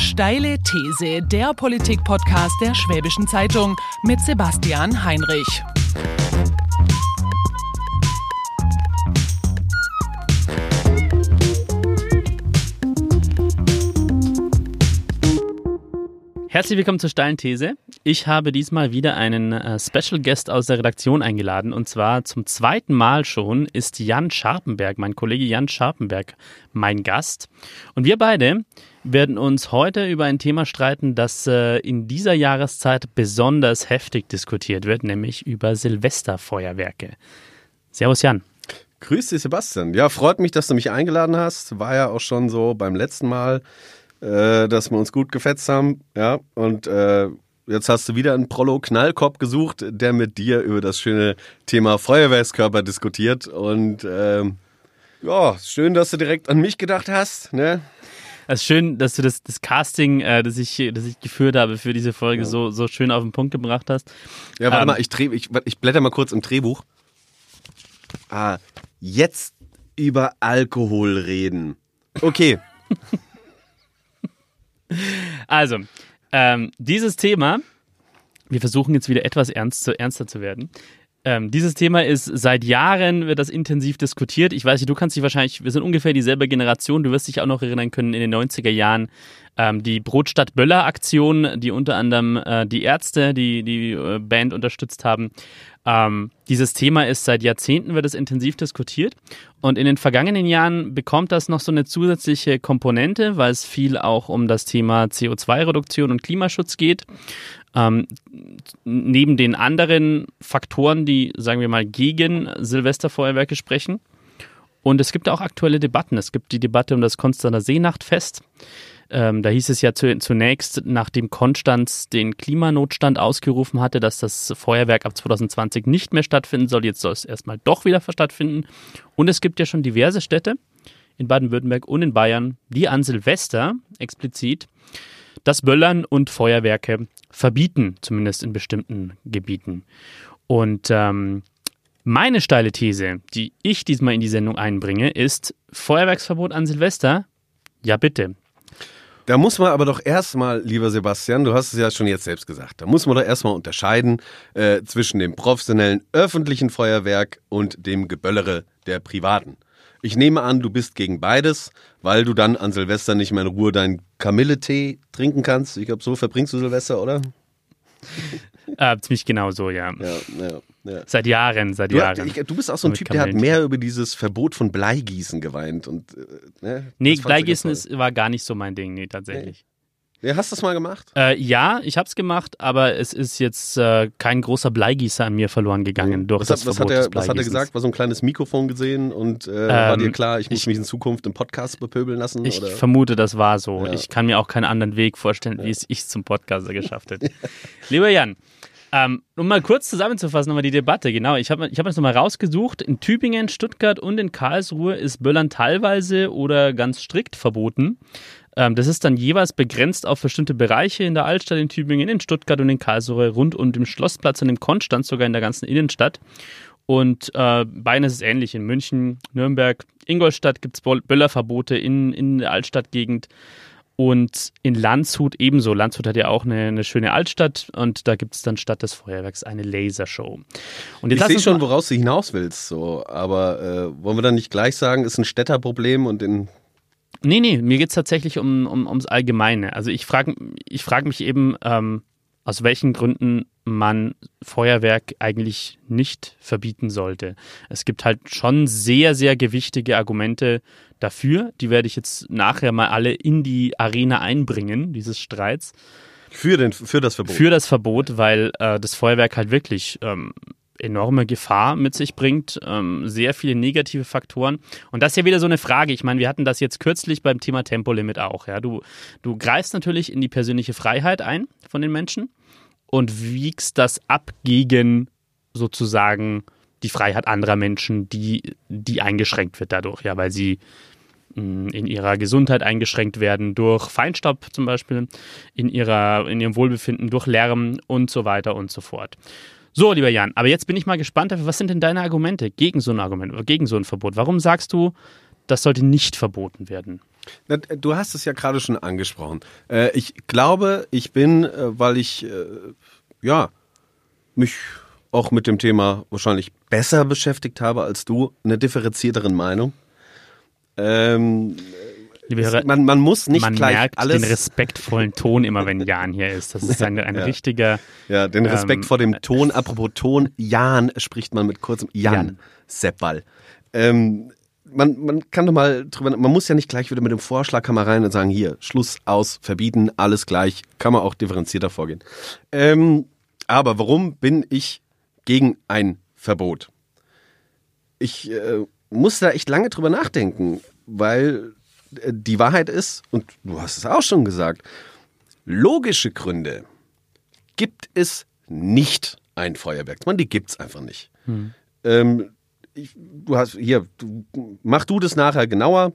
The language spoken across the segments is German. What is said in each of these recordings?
Steile These, der Politik-Podcast der Schwäbischen Zeitung mit Sebastian Heinrich. Herzlich willkommen zur steilen These. Ich habe diesmal wieder einen äh, Special Guest aus der Redaktion eingeladen und zwar zum zweiten Mal schon ist Jan Scharpenberg, mein Kollege Jan Scharpenberg, mein Gast. Und wir beide werden uns heute über ein Thema streiten, das äh, in dieser Jahreszeit besonders heftig diskutiert wird, nämlich über Silvesterfeuerwerke. Servus Jan. Grüß dich Sebastian. Ja, freut mich, dass du mich eingeladen hast. War ja auch schon so beim letzten Mal äh, dass wir uns gut gefetzt haben. Ja, und äh, jetzt hast du wieder einen Prollo-Knallkopf gesucht, der mit dir über das schöne Thema Feuerwehrskörper diskutiert. Und äh, ja, schön, dass du direkt an mich gedacht hast. Ne? Es ist schön, dass du das, das Casting, äh, das, ich, das ich geführt habe für diese Folge, ja. so, so schön auf den Punkt gebracht hast. Ja, warte ähm, mal, ich, dreh, ich, ich blätter mal kurz im Drehbuch. Ah, jetzt über Alkohol reden. Okay. Also, ähm, dieses Thema, wir versuchen jetzt wieder etwas ernst zu, ernster zu werden. Ähm, dieses Thema ist seit Jahren wird das intensiv diskutiert. Ich weiß nicht, du kannst dich wahrscheinlich, wir sind ungefähr dieselbe Generation, du wirst dich auch noch erinnern können in den 90er Jahren ähm, die Brotstadt Böller Aktion, die unter anderem äh, die Ärzte, die die äh, Band unterstützt haben. Ähm, dieses Thema ist seit Jahrzehnten wird es intensiv diskutiert und in den vergangenen Jahren bekommt das noch so eine zusätzliche Komponente, weil es viel auch um das Thema CO2-Reduktion und Klimaschutz geht. Ähm, neben den anderen Faktoren, die, sagen wir mal, gegen Silvesterfeuerwerke sprechen. Und es gibt auch aktuelle Debatten. Es gibt die Debatte um das Konstanzer Seenachtfest. Ähm, da hieß es ja zu, zunächst, nachdem Konstanz den Klimanotstand ausgerufen hatte, dass das Feuerwerk ab 2020 nicht mehr stattfinden soll. Jetzt soll es erstmal doch wieder stattfinden. Und es gibt ja schon diverse Städte in Baden-Württemberg und in Bayern, die an Silvester explizit das Böllern und Feuerwerke verbieten, zumindest in bestimmten Gebieten. Und ähm, meine steile These, die ich diesmal in die Sendung einbringe, ist Feuerwerksverbot an Silvester. Ja, bitte. Da muss man aber doch erstmal, lieber Sebastian, du hast es ja schon jetzt selbst gesagt, da muss man doch erstmal unterscheiden äh, zwischen dem professionellen öffentlichen Feuerwerk und dem Geböllere der privaten. Ich nehme an, du bist gegen beides, weil du dann an Silvester nicht mehr in Ruhe deinen Kamilletee trinken kannst. Ich glaube, so verbringst du Silvester, oder? Äh, ziemlich genau so, ja. Ja, ja. Ja. Seit Jahren, seit du, Jahren. Ich, du bist auch so ein Typ, der hat mehr über dieses Verbot von Bleigießen geweint. Und, äh, ne? Nee, Bleigießen ist, war gar nicht so mein Ding, nee, tatsächlich. Ja, hast du das mal gemacht? Äh, ja, ich habe es gemacht, aber es ist jetzt äh, kein großer Bleigießer an mir verloren gegangen durch was das hat, was hat, er, was hat er gesagt? War so ein kleines Mikrofon gesehen und äh, ähm, war dir klar, ich muss ich, mich in Zukunft im Podcast bepöbeln lassen? Ich oder? vermute, das war so. Ja. Ich kann mir auch keinen anderen Weg vorstellen, ja. wie es ich zum Podcaster geschafft hätte. Lieber Jan, ähm, um mal kurz zusammenzufassen, nochmal die Debatte. Genau, ich habe ich hab das nochmal rausgesucht. In Tübingen, Stuttgart und in Karlsruhe ist Böllern teilweise oder ganz strikt verboten. Ähm, das ist dann jeweils begrenzt auf bestimmte Bereiche in der Altstadt in Tübingen, in Stuttgart und in Karlsruhe, rund um den Schlossplatz und im Konstanz, sogar in der ganzen Innenstadt. Und äh, Bayern ist es ähnlich. In München, Nürnberg, Ingolstadt gibt es Böllerverbote in, in der Altstadtgegend. Und in Landshut ebenso. Landshut hat ja auch eine, eine schöne Altstadt und da gibt es dann statt des Feuerwerks eine Lasershow. Und jetzt ich sehe schon, woraus du hinaus willst, so. aber äh, wollen wir dann nicht gleich sagen, ist ein Städterproblem und in. Nee, nee, mir geht es tatsächlich um, um, ums Allgemeine. Also ich frage ich frag mich eben, ähm, aus welchen Gründen man Feuerwerk eigentlich nicht verbieten sollte. Es gibt halt schon sehr, sehr gewichtige Argumente dafür. Die werde ich jetzt nachher mal alle in die Arena einbringen, dieses Streits. Für, den, für das Verbot. Für das Verbot, weil äh, das Feuerwerk halt wirklich ähm, enorme Gefahr mit sich bringt, ähm, sehr viele negative Faktoren. Und das ist ja wieder so eine Frage. Ich meine, wir hatten das jetzt kürzlich beim Thema Tempolimit auch. Ja? Du, du greifst natürlich in die persönliche Freiheit ein von den Menschen und wiegst das ab gegen sozusagen die Freiheit anderer Menschen, die, die eingeschränkt wird dadurch, ja, weil sie mm, in ihrer Gesundheit eingeschränkt werden durch Feinstaub zum Beispiel, in, ihrer, in ihrem Wohlbefinden durch Lärm und so weiter und so fort. So, lieber Jan, aber jetzt bin ich mal gespannt was sind denn deine Argumente gegen so ein Argument, gegen so ein Verbot? Warum sagst du, das sollte nicht verboten werden? Du hast es ja gerade schon angesprochen. Äh, ich glaube, ich bin, äh, weil ich äh, ja mich auch mit dem Thema wahrscheinlich besser beschäftigt habe als du, eine differenzierteren Meinung. Ähm, Hörer, man, man muss nicht man gleich merkt alles. den respektvollen Ton immer, wenn Jan hier ist. Das ist ein, ein Ja. richtiger. Ja, den Respekt Ähm, vor dem Ton. Apropos Ton, Jan spricht man mit kurzem Jan, Jan. Seppball. Ähm, man, man kann doch mal drüber, man muss ja nicht gleich wieder mit dem Vorschlaghammer rein und sagen, hier, Schluss, aus, verbieten, alles gleich. Kann man auch differenzierter vorgehen. Ähm, aber warum bin ich gegen ein Verbot? Ich äh, muss da echt lange drüber nachdenken, weil äh, die Wahrheit ist, und du hast es auch schon gesagt, logische Gründe gibt es nicht ein Feuerwerk. Man, die gibt es einfach nicht. Ähm, ich, du hast hier, du, mach du das nachher genauer.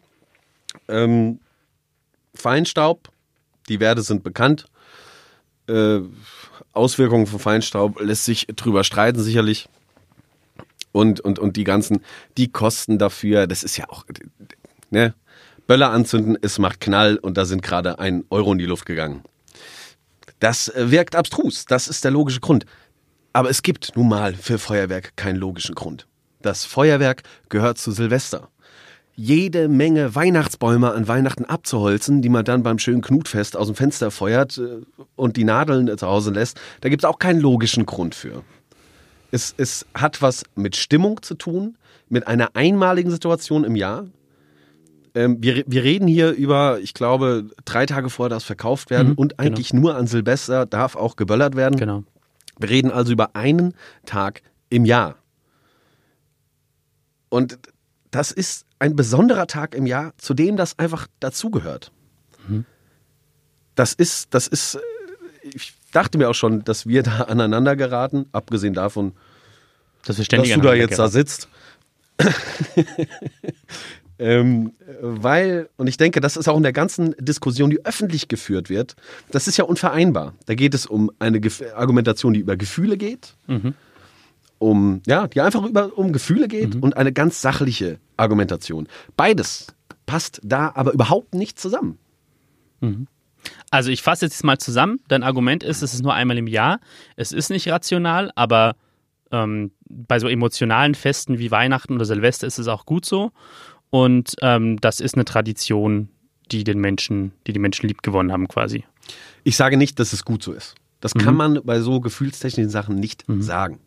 Ähm, Feinstaub, die Werte sind bekannt. Äh, Auswirkungen von Feinstaub lässt sich drüber streiten, sicherlich. Und, und, und die ganzen, die Kosten dafür, das ist ja auch, ne? Böller anzünden, es macht Knall und da sind gerade ein Euro in die Luft gegangen. Das äh, wirkt abstrus, das ist der logische Grund. Aber es gibt nun mal für Feuerwerk keinen logischen Grund. Das Feuerwerk gehört zu Silvester. Jede Menge Weihnachtsbäume an Weihnachten abzuholzen, die man dann beim schönen Knutfest aus dem Fenster feuert äh, und die Nadeln zu Hause lässt, da gibt es auch keinen logischen Grund für. Es, es hat was mit Stimmung zu tun, mit einer einmaligen Situation im Jahr. Ähm, wir, wir reden hier über, ich glaube, drei Tage vor darf es verkauft werden Mhm, und eigentlich nur an Silvester darf auch geböllert werden. Genau. Wir reden also über einen Tag im Jahr. Und das ist ein besonderer Tag im Jahr, zu dem das einfach dazugehört. Das ist, das ist, äh, ich dachte mir auch schon, dass wir da aneinander geraten, abgesehen davon, Dass wir dass ständig du da jetzt da geraten. sitzt. ähm, weil, und ich denke, das ist auch in der ganzen Diskussion, die öffentlich geführt wird, das ist ja unvereinbar. Da geht es um eine Gef Argumentation, die über Gefühle geht, Mhm. Um, ja, die einfach über, um Gefühle geht und eine ganz sachliche Argumentation. Beides passt da aber überhaupt nicht zusammen. Also ich fasse jetzt mal zusammen. Dein Argument ist, es ist nur einmal im Jahr. Es ist nicht rational, aber ähm, bei so emotionalen Festen wie Weihnachten oder Silvester ist es auch gut so. Und ähm, das ist eine Tradition, die den Menschen, die die Menschen lieb gewonnen haben quasi. Ich sage nicht, dass es gut so ist. Das kann man bei so gefühlstechnischen Sachen nicht sagen.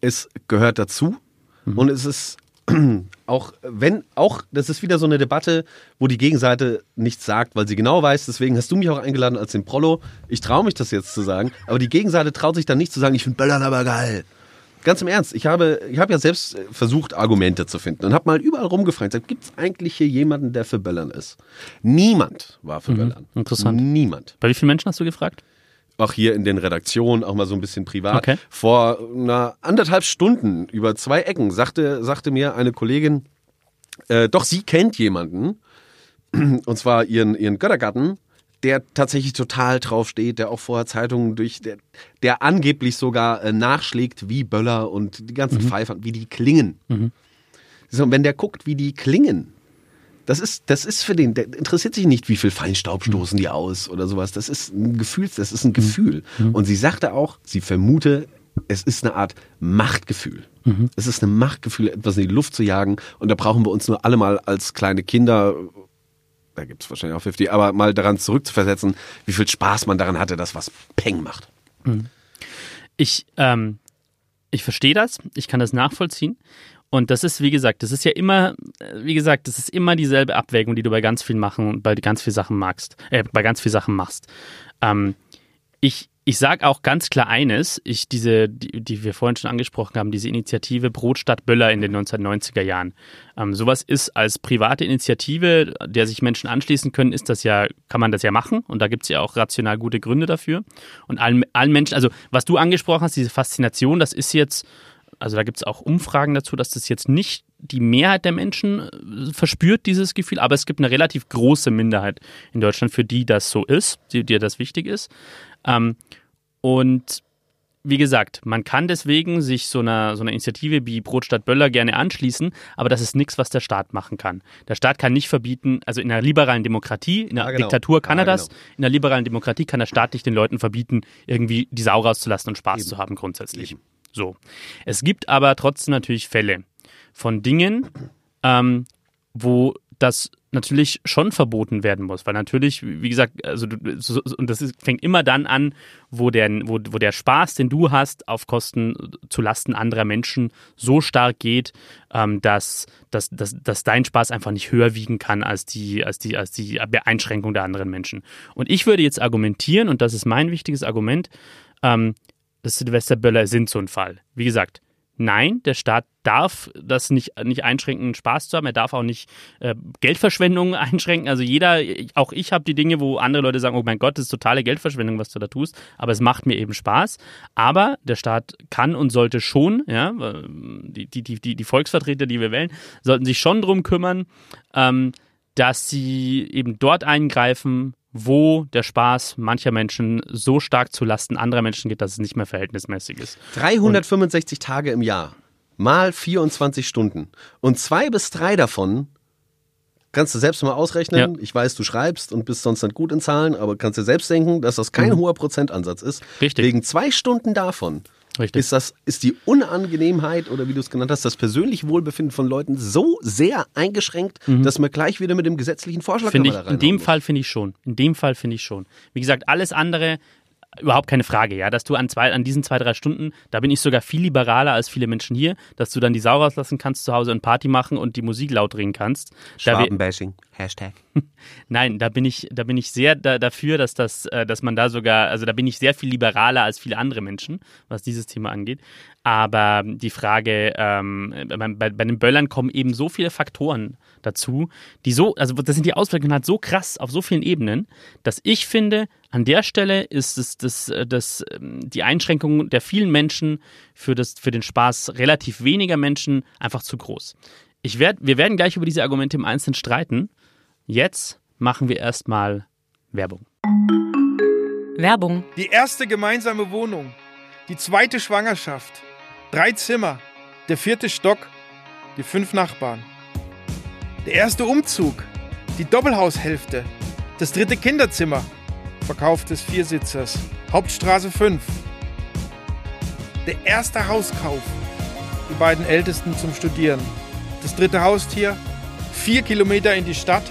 Es gehört dazu und es ist auch wenn auch das ist wieder so eine Debatte, wo die Gegenseite nichts sagt, weil sie genau weiß. Deswegen hast du mich auch eingeladen als den Prollo. Ich traue mich das jetzt zu sagen, aber die Gegenseite traut sich dann nicht zu sagen, ich finde Böllern aber geil. Ganz im Ernst, ich habe, ich habe ja selbst versucht, Argumente zu finden und habe mal überall rumgefragt, gibt es eigentlich hier jemanden, der für Böllern ist? Niemand war für Böllern. interessant. Niemand Bei wie vielen Menschen hast du gefragt? Auch hier in den Redaktionen, auch mal so ein bisschen privat. Okay. Vor einer anderthalb Stunden über zwei Ecken sagte, sagte mir eine Kollegin, äh, doch sie kennt jemanden, und zwar ihren, ihren Göttergatten, der tatsächlich total drauf steht, der auch vorher Zeitungen durch, der, der angeblich sogar äh, nachschlägt, wie Böller und die ganzen Pfeifern, wie die klingen. So, und wenn der guckt, wie die klingen, das ist, das ist für den, der interessiert sich nicht, wie viel Feinstaub stoßen die aus oder sowas. Das ist ein Gefühl, das ist ein Gefühl. Und sie sagte auch, sie vermute, es ist eine Art Machtgefühl. Es ist ein Machtgefühl, etwas in die Luft zu jagen. Und da brauchen wir uns nur alle mal als kleine Kinder, da gibt es wahrscheinlich auch 50, aber mal daran zurückzuversetzen, wie viel Spaß man daran hatte, dass was Peng macht. Ich, ähm, ich verstehe das, ich kann das nachvollziehen. Und das ist, wie gesagt, das ist ja immer, äh, wie gesagt, das ist immer dieselbe Abwägung, die du bei ganz vielen machen, bei ganz vielen Sachen magst, äh, bei ganz vielen Sachen machst. Ähm, ich, ich sage auch ganz klar eines, ich diese, die, die wir vorhin schon angesprochen haben, diese Initiative Brot statt Böller in den 1990er Jahren. Ähm, sowas ist als private Initiative, der sich Menschen anschließen können, ist das ja, kann man das ja machen und da gibt es ja auch rational gute Gründe dafür. Und allen, allen Menschen, also was du angesprochen hast, diese Faszination, das ist jetzt, also da gibt es auch Umfragen dazu, dass das jetzt nicht die Mehrheit der Menschen äh, verspürt, dieses Gefühl, aber es gibt eine relativ große Minderheit in Deutschland, für die das so ist, die, dir das wichtig ist. Ähm, und wie gesagt, man kann deswegen sich so einer, so einer Initiative wie Brotstadt Böller gerne anschließen, aber das ist nichts, was der Staat machen kann. Der Staat kann nicht verbieten, also in einer liberalen Demokratie, in einer Ja, genau. Diktatur kann Ja, er das, genau. in einer liberalen Demokratie kann der Staat nicht den Leuten verbieten, irgendwie die Sau rauszulassen und Spaß Eben. zu haben grundsätzlich. Eben. So. Es gibt aber trotzdem natürlich Fälle von Dingen, ähm, wo das natürlich schon verboten werden muss, weil natürlich, wie gesagt, also so, und das ist, fängt immer dann an, wo der, wo, wo der Spaß, den du hast, auf Kosten zu Lasten anderer Menschen so stark geht, ähm, dass, dass, dass, dass dein Spaß einfach nicht höher wiegen kann als die, als die, als die Beeinschränkung der anderen Menschen. Und ich würde jetzt argumentieren, und das ist mein wichtiges Argument, ähm, das Silvesterböller sind so ein Fall. Wie gesagt, nein, der Staat darf das nicht, nicht einschränken, Spaß zu haben. Er darf auch nicht äh, Geldverschwendung einschränken. Also jeder, auch ich habe die Dinge, wo andere Leute sagen, oh mein Gott, das ist totale Geldverschwendung, was du da tust. Aber es macht mir eben Spaß. Aber der Staat kann und sollte schon, ja, die, die, die, die Volksvertreter, die wir wählen, sollten sich schon drum kümmern, ähm, dass sie eben dort eingreifen, wo der Spaß mancher Menschen so stark zu Lasten anderer Menschen geht, dass es nicht mehr verhältnismäßig ist. 365 Tage im Jahr, mal 24 Stunden. Und zwei bis drei davon kannst du selbst mal ausrechnen. Ja. Ich weiß, du schreibst und bist sonst nicht gut in Zahlen, aber kannst dir selbst denken, dass das kein hoher Prozentansatz ist. Mhm. Richtig. Wegen zwei Stunden davon Richtig. ist das ist die Unangenehmheit oder wie du es genannt hast, das persönliche Wohlbefinden von Leuten so sehr eingeschränkt, dass man gleich wieder mit dem gesetzlichen Vorschlag Finde ich, in dem. Fall finde ich schon. In dem Fall finde ich schon. Wie gesagt, alles andere überhaupt keine Frage, ja, dass du an zwei, an diesen zwei, drei Stunden, da bin ich sogar viel liberaler als viele Menschen hier, dass du dann die Sau rauslassen kannst zu Hause und Party machen und die Musik laut drehen kannst. Schwabenbashing. Hashtag. nein, da bin ich, da bin ich sehr da, dafür, dass das, äh, dass man da sogar, also da bin ich sehr viel liberaler als viele andere Menschen, was dieses Thema angeht. Aber die Frage, ähm, bei, bei, den Böllern kommen eben so viele Faktoren dazu, die so, also das sind die Auswirkungen halt so krass auf so vielen Ebenen, dass ich finde, an der Stelle ist es das, das, ähm, die Einschränkung der vielen Menschen für, das, für den Spaß relativ weniger Menschen einfach zu groß. Ich werd, wir werden gleich über diese Argumente im Einzelnen streiten. Jetzt machen wir erstmal Werbung. Werbung. Die erste gemeinsame Wohnung, die zweite Schwangerschaft, drei Zimmer, der vierte Stock, die fünf Nachbarn. Der erste Umzug, die Doppelhaushälfte, das dritte Kinderzimmer, Verkauf des Viersitzers, Hauptstraße 5. Der erste Hauskauf, die beiden Ältesten zum Studieren, das dritte Haustier, vier Kilometer in die Stadt,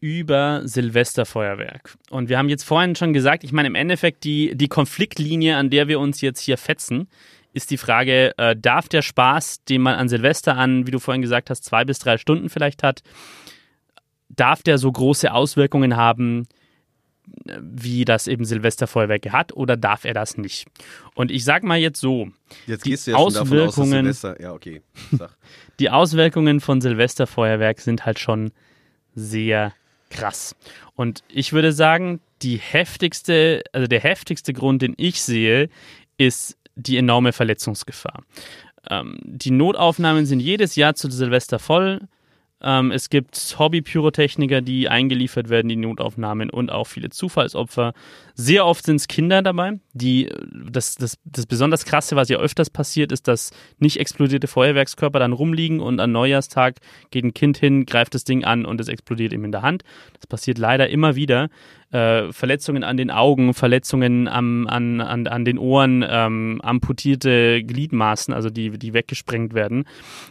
über Silvesterfeuerwerk. Und wir haben jetzt vorhin schon gesagt, ich meine im Endeffekt die, die Konfliktlinie, an der wir uns jetzt hier fetzen, ist die Frage, äh, darf der Spaß, den man an Silvester an, wie du vorhin gesagt hast, zwei bis drei Stunden vielleicht hat, darf der so große Auswirkungen haben, äh, wie das eben Silvesterfeuerwerk hat, oder darf er das nicht? Und ich sag mal jetzt so, Jetzt Die gehst du ja schon davon aus, dass Auswirkungen- Silvester. Ja, okay. Die Auswirkungen von Silvesterfeuerwerk sind halt schon sehr krass. Und ich würde sagen, die heftigste, also der heftigste Grund, den ich sehe, ist die enorme Verletzungsgefahr. Ähm, die Notaufnahmen sind jedes Jahr zu Silvester voll. Ähm, es gibt Hobby-Pyrotechniker, die eingeliefert werden, die Notaufnahmen und auch viele Zufallsopfer. Sehr oft sind es Kinder dabei. Die, das, das, das besonders Krasse, was ja öfters passiert, ist, dass nicht explodierte Feuerwerkskörper dann rumliegen und an Neujahrstag geht ein Kind hin, greift das Ding an und es explodiert ihm in der Hand. Das passiert leider immer wieder. Äh, Verletzungen an den Augen, Verletzungen am, an, an, an den Ohren, ähm, amputierte Gliedmaßen, also die, die weggesprengt werden.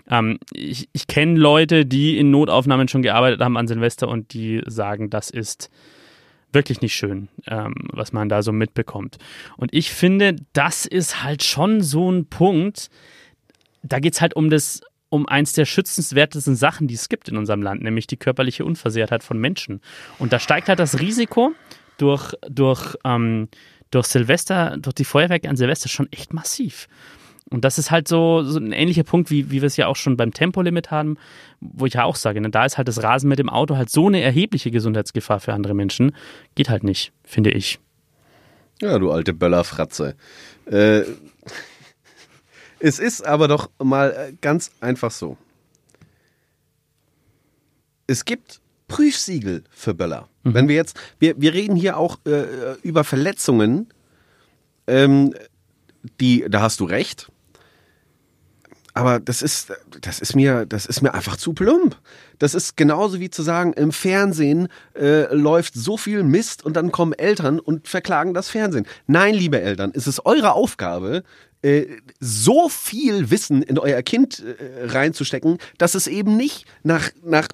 Ähm, ich ich kenne Leute, die in Notaufnahmen schon gearbeitet haben an Silvester und die sagen, das ist wirklich nicht schön, ähm, was man da so mitbekommt. Und ich finde, das ist halt schon so ein Punkt, da geht es halt um das, um eins der schützenswertesten Sachen, die es gibt in unserem Land, nämlich die körperliche Unversehrtheit von Menschen. Und da steigt halt das Risiko durch, durch, ähm, durch Silvester, durch die Feuerwerke an Silvester schon echt massiv. Und das ist halt so, so ein ähnlicher Punkt, wie, wie wir es ja auch schon beim Tempolimit haben, wo ich ja auch sage, ne, da ist halt das Rasen mit dem Auto halt so eine erhebliche Gesundheitsgefahr für andere Menschen. Geht halt nicht, finde ich. Ja, du alte Böllerfratze. Äh, es ist aber doch mal äh, ganz einfach so. Es gibt Prüfsiegel für Böller. Mhm. Wenn wir jetzt, wir, wir reden hier auch äh, über Verletzungen, ähm, die, da hast du recht. Aber das ist, das ist mir, das ist mir einfach zu plump. Das ist genauso wie zu sagen, im Fernsehen äh, läuft so viel Mist und dann kommen Eltern und verklagen das Fernsehen. Nein, liebe Eltern, es ist eure Aufgabe, äh, so viel Wissen in euer Kind äh, reinzustecken, dass es eben nicht nach, nach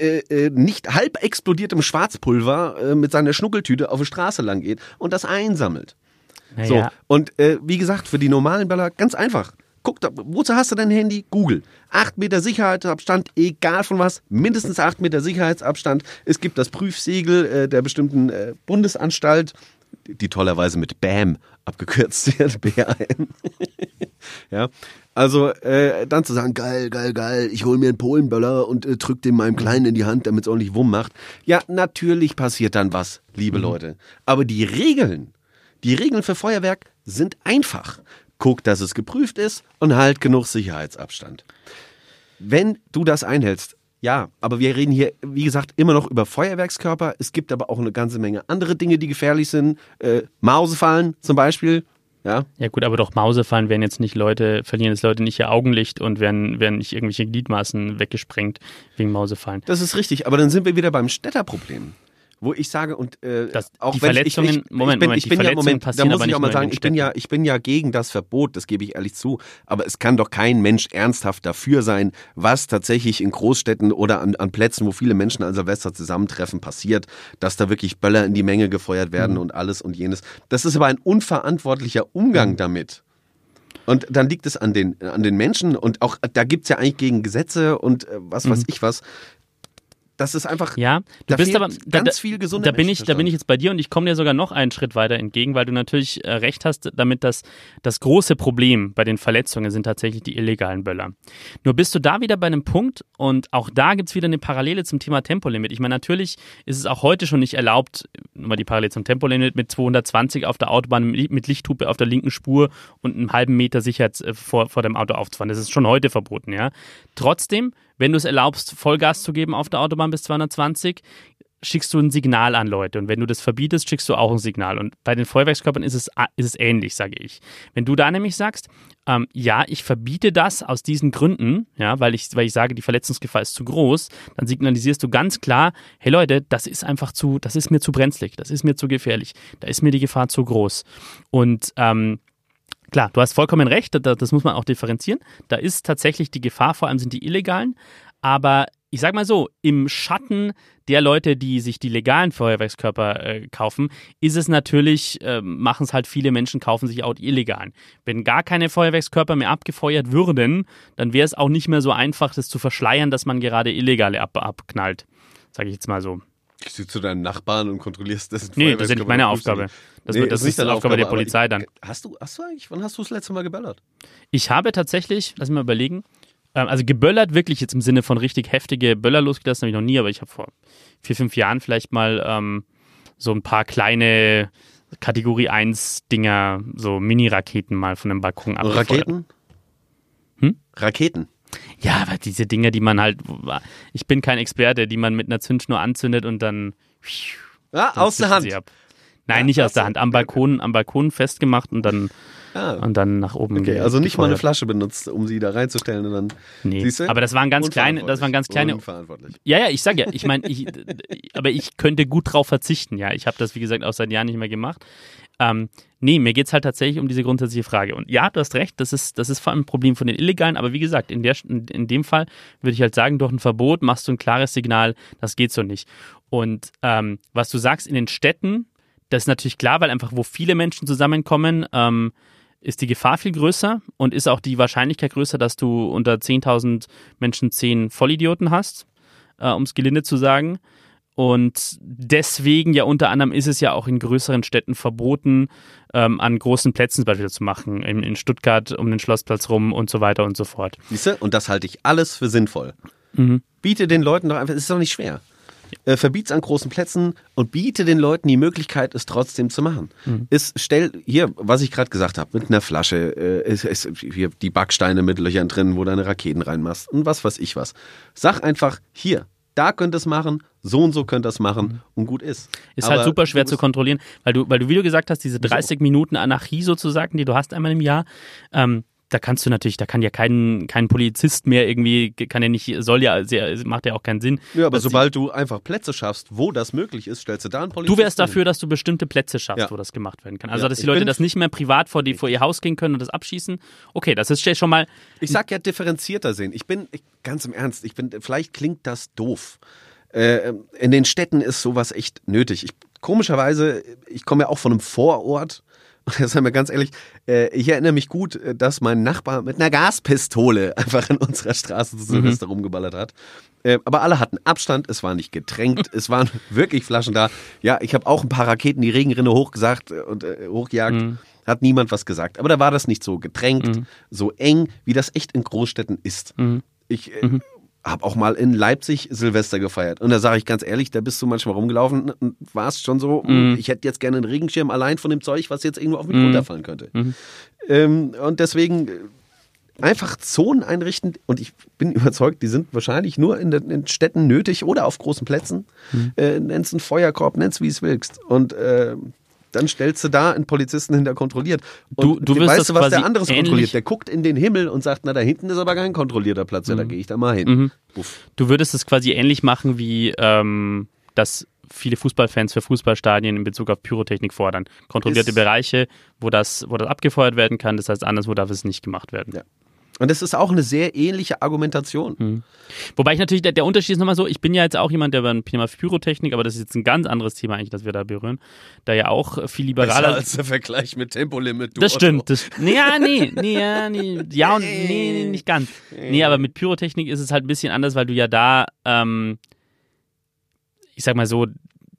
äh, äh, nicht halb explodiertem Schwarzpulver äh, mit seiner Schnuckeltüte auf die Straße lang geht und das einsammelt. So, Naja, und äh, wie gesagt, für die normalen Böller ganz einfach. Guck, da, wozu hast du dein Handy? Google. Acht Meter Sicherheitsabstand, egal von was, mindestens acht Meter Sicherheitsabstand. Es gibt das Prüfsiegel äh, der bestimmten äh, Bundesanstalt, die tollerweise mit BAM abgekürzt wird, BAM. ja, also äh, dann zu sagen, geil, geil, geil, ich hole mir einen Polenböller und äh, drück den meinem Kleinen in die Hand, damit es ordentlich Wumm macht. Ja, natürlich passiert dann was, liebe Leute. Aber die Regeln, die Regeln für Feuerwerk sind einfach. Guck, dass es geprüft ist und halt genug Sicherheitsabstand. Wenn du das einhältst, ja, aber wir reden hier, wie gesagt, immer noch über Feuerwerkskörper. Es gibt aber auch eine ganze Menge andere Dinge, die gefährlich sind. Äh, Mausefallen zum Beispiel. Ja, ja gut, aber doch Mausefallen werden jetzt nicht Leute, verlieren jetzt Leute nicht ihr Augenlicht und werden, werden nicht irgendwelche Gliedmaßen weggesprengt wegen Mausefallen. das ist richtig. Aber dann sind wir wieder beim Städterproblem. Wo ich sage, und äh, Das- auch die wenn Verletzungen- ich, ich, Moment, ich bin, Moment, ich bin ja, Moment, da muss ich auch mal sagen, ich bin ja, ich bin ja gegen das Verbot, das gebe ich ehrlich zu. Aber es kann doch kein Mensch ernsthaft dafür sein, was tatsächlich in Großstädten oder an, an Plätzen, wo viele Menschen an Silvester zusammentreffen, passiert, dass da wirklich Böller in die Menge gefeuert Mhm. werden und alles und jenes. Das ist aber ein unverantwortlicher Umgang Mhm. damit. Und dann liegt es an den, an den Menschen und auch da gibt's ja eigentlich gegen Gesetze und äh, was weiß ich was. Das ist einfach. Ja, du da bist aber da, ganz viel gesunder da bin ich, da bin ich jetzt bei dir und ich komme dir sogar noch einen Schritt weiter entgegen, weil du natürlich äh, recht hast, damit das das große Problem bei den Verletzungen sind tatsächlich die illegalen Böller. Nur bist du da wieder bei einem Punkt und auch da gibt's wieder eine Parallele zum Thema Tempolimit. Ich meine, natürlich ist es auch heute schon nicht erlaubt, mal die Parallele zum Tempolimit mit 220 auf der Autobahn mit mit Lichthupe auf der linken Spur und einem halben Meter Sicherheit äh, vor, vor dem Auto aufzufahren. Das ist schon heute verboten, ja. Trotzdem, wenn du es erlaubst, Vollgas zu geben auf der Autobahn bis 220, schickst du ein Signal an Leute. Und wenn du das verbietest, schickst du auch ein Signal. Und bei den Feuerwerkskörpern ist es, ist es ähnlich, sage ich. Wenn du da nämlich sagst, ähm, ja, ich verbiete das aus diesen Gründen, ja, weil ich, weil ich sage, die Verletzungsgefahr ist zu groß, dann signalisierst du ganz klar, hey Leute, das ist einfach zu, das ist mir zu brenzlig, das ist mir zu gefährlich, da ist mir die Gefahr zu groß. Und ähm, Klar, du hast vollkommen recht, da- das muss man auch differenzieren. Da ist tatsächlich die Gefahr, vor allem sind die illegalen. Aber ich sag mal so, im Schatten der Leute, die sich die legalen Feuerwerkskörper äh, kaufen, ist es natürlich, äh, machen es halt viele Menschen, kaufen sich auch die illegalen. Wenn gar keine Feuerwerkskörper mehr abgefeuert würden, dann wäre es auch nicht mehr so einfach, das zu verschleiern, dass man gerade illegale ab abknallt. Sage ich jetzt mal so. Gehst du zu deinen Nachbarn und kontrollierst das? Nee, das ist ja nicht meine Aufgabe. Das, wird, das ist, deine Aufgabe der Polizei dann. Hast du, hast du eigentlich, wann hast du das letzte Mal geböllert? Ich habe tatsächlich, lass mich mal überlegen, ähm, also geböllert wirklich jetzt im Sinne von richtig heftige Böller losgelassen habe ich noch nie, aber ich habe vor vier, fünf Jahren vielleicht mal ähm, so ein paar kleine Kategorie 1 Dinger, so Mini-Raketen mal von einem Balkon abgefeuert. Raketen? Hm? Raketen. Ja, aber diese Dinger, die man halt, ich bin kein Experte, die man mit einer Zündschnur anzündet und dann Ah, dann aus der Hand. Nein, Ja, nicht aus das- der Hand, am Balkon, am Balkon festgemacht und dann, Ah, und dann nach oben okay, also nicht mal eine. Flasche benutzt, um sie da reinzustellen und dann. Nee, Siehste? aber das waren ganz kleine, das waren ganz kleine Unverantwortlich. Ja, ja, ich sag ja, ich meine, ich, aber ich könnte gut drauf verzichten, ja. Ich habe das, wie gesagt, auch seit Jahren nicht mehr gemacht. Ähm, nee, mir geht's halt tatsächlich um diese grundsätzliche Frage. Und ja, du hast recht, das ist, das ist vor allem ein Problem von den Illegalen, aber wie gesagt, in, der, in, in dem Fall würde ich halt sagen, durch ein Verbot machst du ein klares Signal, das geht so nicht. Und ähm, was du sagst in den Städten, das ist natürlich klar, weil einfach, wo viele Menschen zusammenkommen, ähm, ist die Gefahr viel größer und ist auch die Wahrscheinlichkeit größer, dass du unter 10.000 Menschen 10 Vollidioten hast, äh, um es gelinde zu sagen. Und deswegen ja unter anderem ist es ja auch in größeren Städten verboten, ähm, an großen Plätzen zum Beispiel zu machen. In, in, Stuttgart um den Schlossplatz rum und so weiter und so fort. Siehst du? Und das halte ich alles für sinnvoll. Mhm. Biete den Leuten doch einfach, es ist doch nicht schwer. Äh, verbiet's an großen Plätzen und biete den Leuten die Möglichkeit, es trotzdem zu machen. Mhm. Ist, stell hier, was ich gerade gesagt habe, mit einer Flasche, äh, ist, ist hier die Backsteine mit Löchern drin, wo deine Raketen reinmachst und was weiß ich was. Sag einfach, hier, da könnt ihr es machen, so und so könnt ihr es machen und gut ist. Ist Aber halt super schwer zu kontrollieren, weil du, weil du, wie du gesagt hast, diese 30 Minuten Anarchie sozusagen, die du hast einmal im Jahr, ähm, da kannst du natürlich, da kann ja kein, kein Polizist mehr irgendwie, kann ja nicht, soll ja, macht ja auch keinen Sinn. Ja, aber sobald du einfach Plätze schaffst, wo das möglich ist, stellst du da einen Polizisten. Du wärst dafür, dass du bestimmte Plätze schaffst, Ja. wo das gemacht werden kann. Also, Ja, dass die Leute das nicht mehr privat vor, die, vor ihr Haus gehen können und das abschießen. Okay, das ist schon mal. Ich sag ja differenzierter sehen. Ich bin, ich, ganz im Ernst, ich bin, vielleicht klingt das doof. Äh, in den Städten ist sowas echt nötig. Ich, komischerweise, ich komme ja auch von einem Vorort. Und jetzt sagen wir ganz ehrlich, äh, ich erinnere mich gut, äh, dass mein Nachbar mit einer Gaspistole einfach in unserer Straße zu Silvester rumgeballert hat. Äh, aber alle hatten Abstand, es war nicht getränkt, es waren wirklich Flaschen da. Ja, ich habe auch ein paar Raketen die Regenrinne hochgesagt und äh, hochgejagt. Hat niemand was gesagt. Aber da war das nicht so gedrängt, so eng, wie das echt in Großstädten ist. Ich äh, habe auch mal in Leipzig Silvester gefeiert. Und da sage ich ganz ehrlich, da bist du manchmal rumgelaufen und warst schon so, ich hätte jetzt gerne einen Regenschirm allein von dem Zeug, was jetzt irgendwo auf mich runterfallen könnte. Ähm, und deswegen äh, einfach Zonen einrichten. Und ich bin überzeugt, die sind wahrscheinlich nur in den Städten nötig oder auf großen Plätzen. Äh, nenn's einen Feuerkorb, nenn's wie es willst. Und äh, dann stellst du da einen Polizisten hinter kontrolliert. Und Du- du wirst weißt du, was der quasi anderes kontrolliert? Der guckt in den Himmel und sagt, na, da hinten ist aber kein kontrollierter Platz. Ja, da gehe ich da mal hin. Uff. Du würdest es quasi ähnlich machen, wie ähm, das viele Fußballfans für Fußballstadien in Bezug auf Pyrotechnik fordern. Kontrollierte Ist- Bereiche, wo das, wo das abgefeuert werden kann. Das heißt, anderswo darf es nicht gemacht werden. Ja. Und das ist auch eine sehr ähnliche Argumentation. Mhm. Wobei ich natürlich, der, der Unterschied ist nochmal so, ich bin ja jetzt auch jemand, der mal für Pyrotechnik, aber das ist jetzt ein ganz anderes Thema eigentlich, das wir da berühren. Da ja auch viel liberaler. als der Vergleich mit Tempolimit. Du Das Otto. stimmt. Das, nee, ja, nee, nee, ja, nee, ja und nee, nee, nicht ganz. Nee, aber mit Pyrotechnik ist es halt ein bisschen anders, weil du ja da, ähm, ich sag mal so,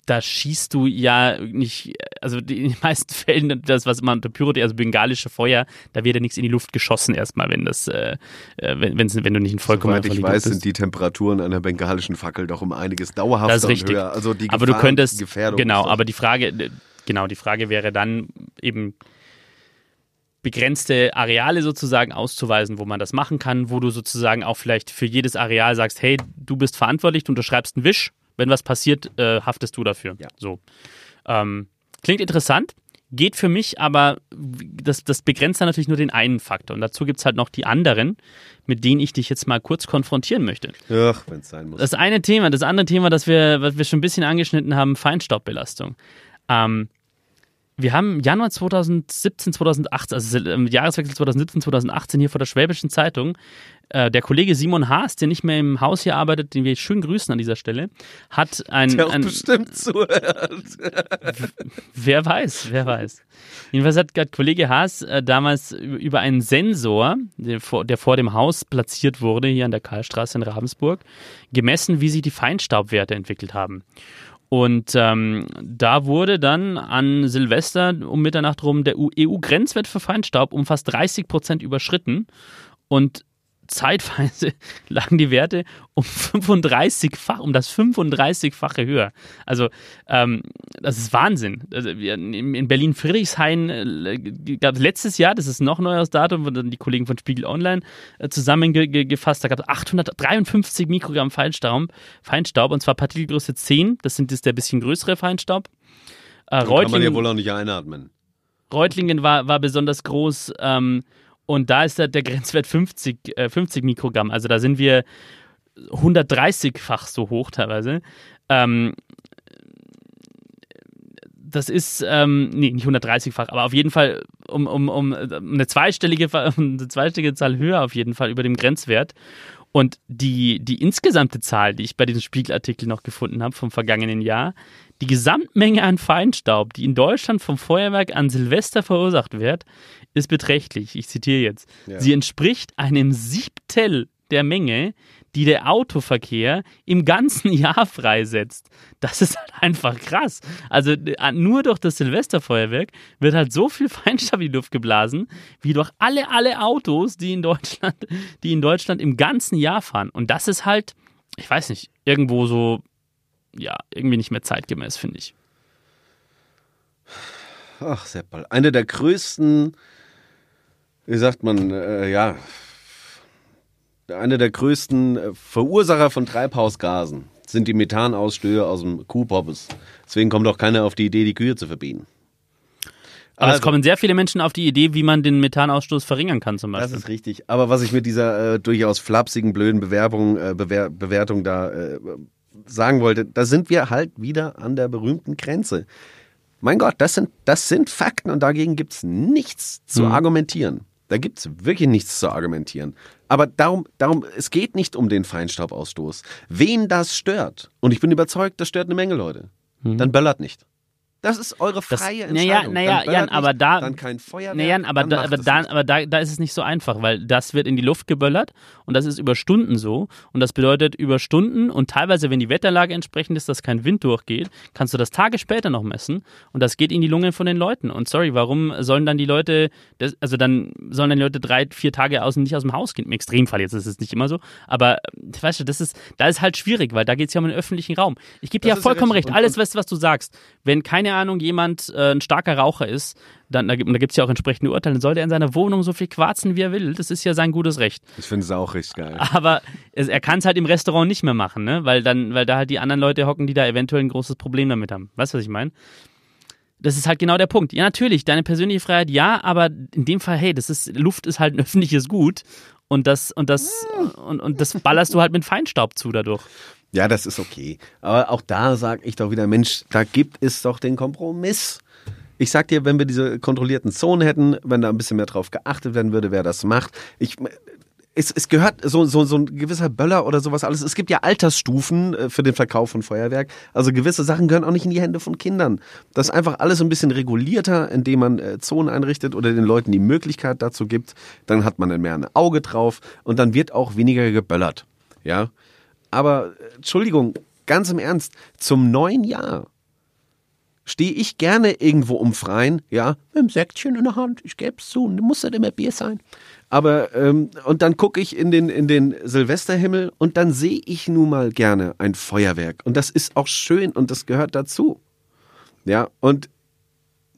da schießt du ja nicht, also in den meisten Fällen, das, was man unter Pyrotechnik, also bengalische Feuer, da wird ja nichts in die Luft geschossen erstmal, wenn das, äh, äh, wenn, wenn's- wenn du nicht ein vollkommener Soweit ich weiß, bist. sind die Temperaturen einer bengalischen Fackel doch um einiges dauerhafter Das ist richtig. höher. Also die aber du Gefahr- könntest, Gefährdung genau, aber die Frage, genau, die Frage wäre dann eben begrenzte Areale sozusagen auszuweisen, wo man das machen kann, wo du sozusagen auch vielleicht für jedes Areal sagst, hey, du bist verantwortlich, du unterschreibst einen Wisch, wenn was passiert, äh, haftest du dafür. Ja. So. Ähm, klingt interessant, geht für mich, aber das, das begrenzt dann natürlich nur den einen Faktor. Und dazu gibt es halt noch die anderen, mit denen ich dich jetzt mal kurz konfrontieren möchte. Ach, wenn es sein muss. Das eine Thema, das andere Thema, das wir, was wir schon ein bisschen angeschnitten haben, Feinstaubbelastung. Ähm, wir haben im Januar 2017, 2018, also im Jahreswechsel 2017, 2018 hier vor der Schwäbischen Zeitung, äh, der Kollege Simon Haas, der nicht mehr im Haus hier arbeitet, den wir schön grüßen an dieser Stelle, hat ein, der auch ein bestimmt zuhört. Wer weiß, wer weiß. Jedenfalls hat hat Kollege Haas äh, damals über einen Sensor, der vor, der vor dem Haus platziert wurde, hier an der Karlstraße in Ravensburg, gemessen, wie sich die Feinstaubwerte entwickelt haben. Und ähm, da wurde dann an Silvester um Mitternacht rum der EU-Grenzwert für Feinstaub um fast 30 Prozent überschritten. Und zeitweise lagen die Werte um 35-fach, um das 35-fache höher. Also ähm, das ist Wahnsinn. Also, in in Berlin-Friedrichshain äh, gab es letztes Jahr, das ist ein noch neueres Datum, wurde dann die Kollegen von Spiegel Online äh, zusammengefasst, da gab es 853 Mikrogramm Feinstaub, Feinstaub und zwar Partikelgröße 10, das sind ist der bisschen größere Feinstaub. Äh, Kann man ja Reutlingen, wohl auch nicht einatmen. Reutlingen war, war besonders groß ähm, und da ist der, Grenzwert 50, äh, 50 Mikrogramm. Also da sind wir 130-fach so hoch teilweise. Ähm, das ist, ähm, nee, nicht 130-fach, aber auf jeden Fall um, um, um eine zweistellige, um eine zweistellige Zahl höher auf jeden Fall über dem Grenzwert. Und die, die insgesamte Zahl, die ich bei diesem Spiegelartikel noch gefunden habe vom vergangenen Jahr, die Gesamtmenge an Feinstaub, die in Deutschland vom Feuerwerk an Silvester verursacht wird, ist beträchtlich. Ich zitiere jetzt. Ja. Sie entspricht einem Siebtel der Menge, die der Autoverkehr im ganzen Jahr freisetzt. Das ist halt einfach krass. Also äh, nur durch das Silvesterfeuerwerk wird halt so viel Feinstaub in die Luft geblasen, wie durch alle, alle Autos, die in Deutschland, die in Deutschland im ganzen Jahr fahren. Und das ist halt, ich weiß nicht, irgendwo so, ja, irgendwie nicht mehr zeitgemäß, finde ich. Ach, Seppal. Eine der größten, wie sagt man, äh, ja, eine der größten äh, Verursacher von Treibhausgasen sind die Methanausstöße aus dem Kuhpoppes. Deswegen kommt auch keiner auf die Idee, die Kühe zu verbieten. Aber es Also- kommen sehr viele Menschen auf die Idee, wie man den Methanausstoß verringern kann, zum Das Beispiel. ist richtig. Aber was ich mit dieser äh, durchaus flapsigen, blöden Bewerbung, äh, Bewer Bewertung da äh, sagen wollte, da sind wir halt wieder an der berühmten Grenze. Mein Gott, das sind, das sind Fakten und dagegen gibt es nichts zu argumentieren. Da gibt es wirklich nichts zu argumentieren. Aber darum, darum, es geht nicht um den Feinstaubausstoß. Wen das stört, und ich bin überzeugt, das stört eine Menge Leute, dann böllert nicht. Das ist eure Das- freie naja, Entscheidung. naja, Dann böllert Jan, aber nicht, da- Dann kein Feuerwerk. Nee, Jan, aber, dann da, aber, es da, nicht. aber da, da ist es nicht so einfach, weil das wird in die Luft geböllert und das ist über Stunden so. Und das bedeutet über Stunden und teilweise, wenn die Wetterlage entsprechend ist, dass kein Wind durchgeht, kannst du das Tage später noch messen und das geht in die Lungen von den Leuten. Und sorry, warum sollen dann die Leute, das, also dann sollen dann die Leute drei, vier Tage aus, nicht aus dem Haus gehen? Im Extremfall, jetzt ist es nicht immer so. Aber weißt du, das ist, da ist halt schwierig, weil da geht es ja um den öffentlichen Raum. Ich gebe dir ja Das vollkommen recht. Und- Alles, was, was du sagst. Wenn, keine Ahnung, jemand äh, ein starker Raucher ist, dann, da gibt es ja auch entsprechende Urteile, dann sollte er in seiner Wohnung so viel quarzen, wie er will. Das ist ja sein gutes Recht. Ich finde es auch richtig geil. Aber es, er kann es halt im Restaurant nicht mehr machen, ne? Weil dann, weil da halt die anderen Leute hocken, die da eventuell ein großes Problem damit haben. Weißt du, was ich meine? Das ist halt genau der Punkt. Ja, natürlich, deine persönliche Freiheit, ja, aber in dem Fall, hey, das ist, Luft ist halt ein öffentliches Gut und das, und das, und, und das ballerst du halt mit Feinstaub zu dadurch. Ja, das ist okay. Aber auch da sage ich doch wieder, Mensch, da gibt es doch den Kompromiss. Ich sag dir, wenn wir diese kontrollierten Zonen hätten, wenn da ein bisschen mehr drauf geachtet werden würde, wer das macht. Ich, es, es gehört so, so, so ein gewisser Böller oder sowas alles. Es gibt ja Altersstufen äh, für den Verkauf von Feuerwerk. Also gewisse Sachen gehören auch nicht in die Hände von Kindern. Das ist einfach alles ein bisschen regulierter, indem man äh, Zonen einrichtet oder den Leuten die Möglichkeit dazu gibt. Dann hat man dann mehr ein Auge drauf und dann wird auch weniger geböllert. Ja. Aber äh, Entschuldigung, ganz im Ernst, zum neuen Jahr stehe ich gerne irgendwo um Freien, ja, mit einem Säckchen in der Hand, ich gebe es zu, muss nicht immer Bier sein. Aber, ähm, und dann gucke ich in den, in den Silvesterhimmel und dann sehe ich nun mal gerne ein Feuerwerk. Und das ist auch schön und das gehört dazu. Ja, und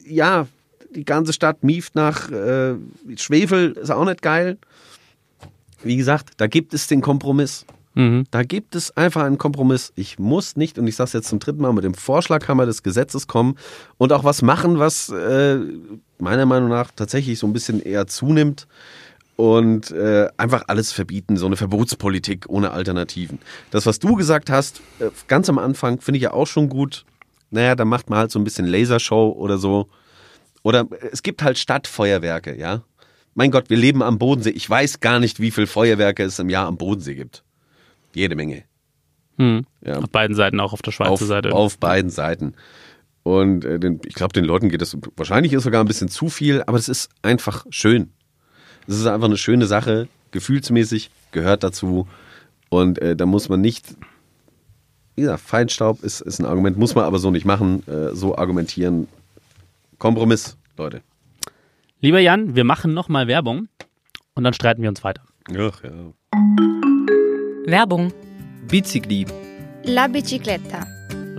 ja, die ganze Stadt mieft nach äh, Schwefel, ist auch nicht geil. Wie gesagt, da gibt es den Kompromiss. Mhm. Da gibt es einfach einen Kompromiss. Ich muss nicht, und ich sage es jetzt zum dritten Mal, mit dem Vorschlaghammer des Gesetzes kommen und auch was machen, was äh, meiner Meinung nach tatsächlich so ein bisschen eher zunimmt und äh, einfach alles verbieten, so eine Verbotspolitik ohne Alternativen. Das, was du gesagt hast, äh, ganz am Anfang, finde ich ja auch schon gut. Naja, da macht man halt so ein bisschen Lasershow oder so. Oder äh, es gibt halt Stadtfeuerwerke, ja. Mein Gott, wir leben am Bodensee. Ich weiß gar nicht, wie viele Feuerwerke es im Jahr am Bodensee gibt. Jede Menge. Mhm. Ja. Auf beiden Seiten, auch auf der Schweizer Auf, Seite. auf beiden Seiten. Und äh, den, ich glaube, den Leuten geht es, wahrscheinlich ist sogar ein bisschen zu viel, aber es ist einfach schön. Es ist einfach eine schöne Sache, gefühlsmäßig, gehört dazu. Und äh, da muss man nicht, wie gesagt, Feinstaub ist, ist ein Argument, muss man aber so nicht machen, äh, so argumentieren. Kompromiss, Leute. Lieber Jan, wir machen nochmal Werbung und dann streiten wir uns weiter. Ach ja. Werbung, Bicicli, La bicicletta.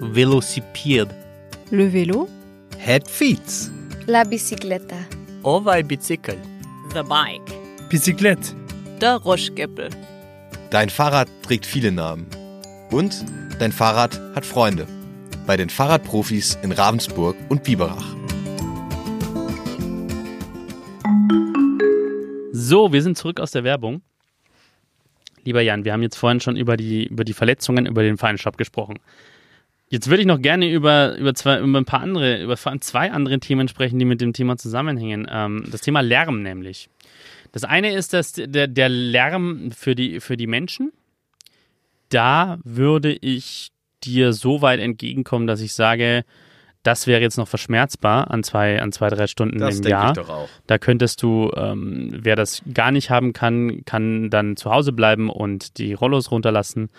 Velocipede. Le vélo, Head Feeds, La bicicletta. Ovaj Bicycle. The Bike, Bicyclette. der Roschgeppel. Dein Fahrrad trägt viele Namen. Und dein Fahrrad hat Freunde. Bei den Fahrradprofis in Ravensburg und Biberach. So, wir sind zurück aus der Werbung. Lieber Jan, wir haben jetzt vorhin schon über die, über die Verletzungen, über den Feinstaub gesprochen. Jetzt würde ich noch gerne über, über, zwei, über ein paar andere, über vor allem zwei andere Themen sprechen, die mit dem Thema zusammenhängen. Ähm, das Thema Lärm nämlich. Das eine ist dass der, der Lärm für die, für die Menschen. Da würde ich dir so weit entgegenkommen, dass ich sage, Das wäre jetzt noch verschmerzbar an zwei, an zwei, drei Stunden Das im Jahr. Da könntest du, ähm, wer das gar nicht haben kann, kann dann zu Hause bleiben und die Rollos runterlassen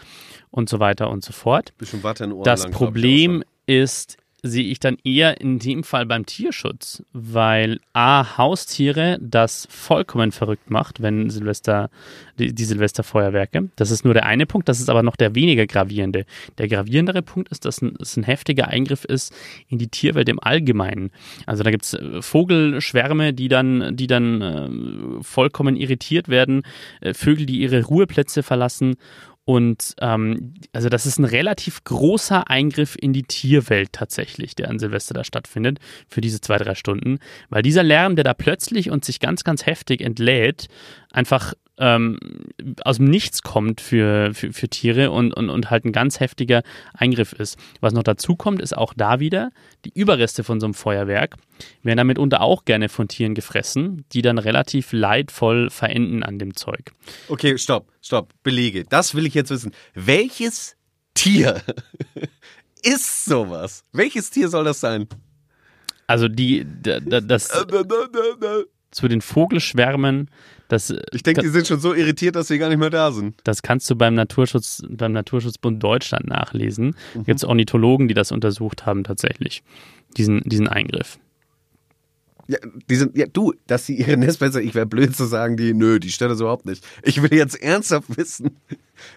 und so weiter und so fort. Bisschen Watte in Ohren Das lang, Problem ist, sehe ich dann eher in dem Fall beim Tierschutz, weil A, Haustiere das vollkommen verrückt macht, wenn Silvester, die, die Silvesterfeuerwerke. Das ist nur der eine Punkt, das ist aber noch der weniger gravierende. Der gravierendere Punkt ist, dass es ein heftiger Eingriff ist in die Tierwelt im Allgemeinen. Also da gibt es Vogelschwärme, die dann, die dann äh, vollkommen irritiert werden, äh, Vögel, die ihre Ruheplätze verlassen und ähm, also das ist ein relativ großer Eingriff in die Tierwelt tatsächlich, der an Silvester da stattfindet, für diese zwei, drei Stunden. Weil dieser Lärm, der da plötzlich und sich ganz, ganz heftig entlädt, einfach ähm, aus dem Nichts kommt für, für, für Tiere und, und, und halt ein ganz heftiger Eingriff ist. Was noch dazu kommt, ist auch da wieder, die Überreste von so einem Feuerwerk werden damit unter auch gerne von Tieren gefressen, die dann relativ leidvoll verenden an dem Zeug. Okay, stopp, stopp. Belege. Das will ich jetzt wissen. Welches Tier ist sowas? Welches Tier soll das sein? Also die, da- da- das zu den Vogelschwärmen, das, Ich denke, die sind schon so irritiert, dass sie gar nicht mehr da sind. das kannst du beim Naturschutz, beim Naturschutzbund Deutschland nachlesen. Mhm. Gibt es Ornithologen, die das untersucht haben tatsächlich, diesen, diesen Eingriff. Ja, die sind, ja, du, dass sie ihre Nestplätze, ich wäre blöd zu sagen, die, nö, die stört das überhaupt nicht. Ich will jetzt ernsthaft wissen,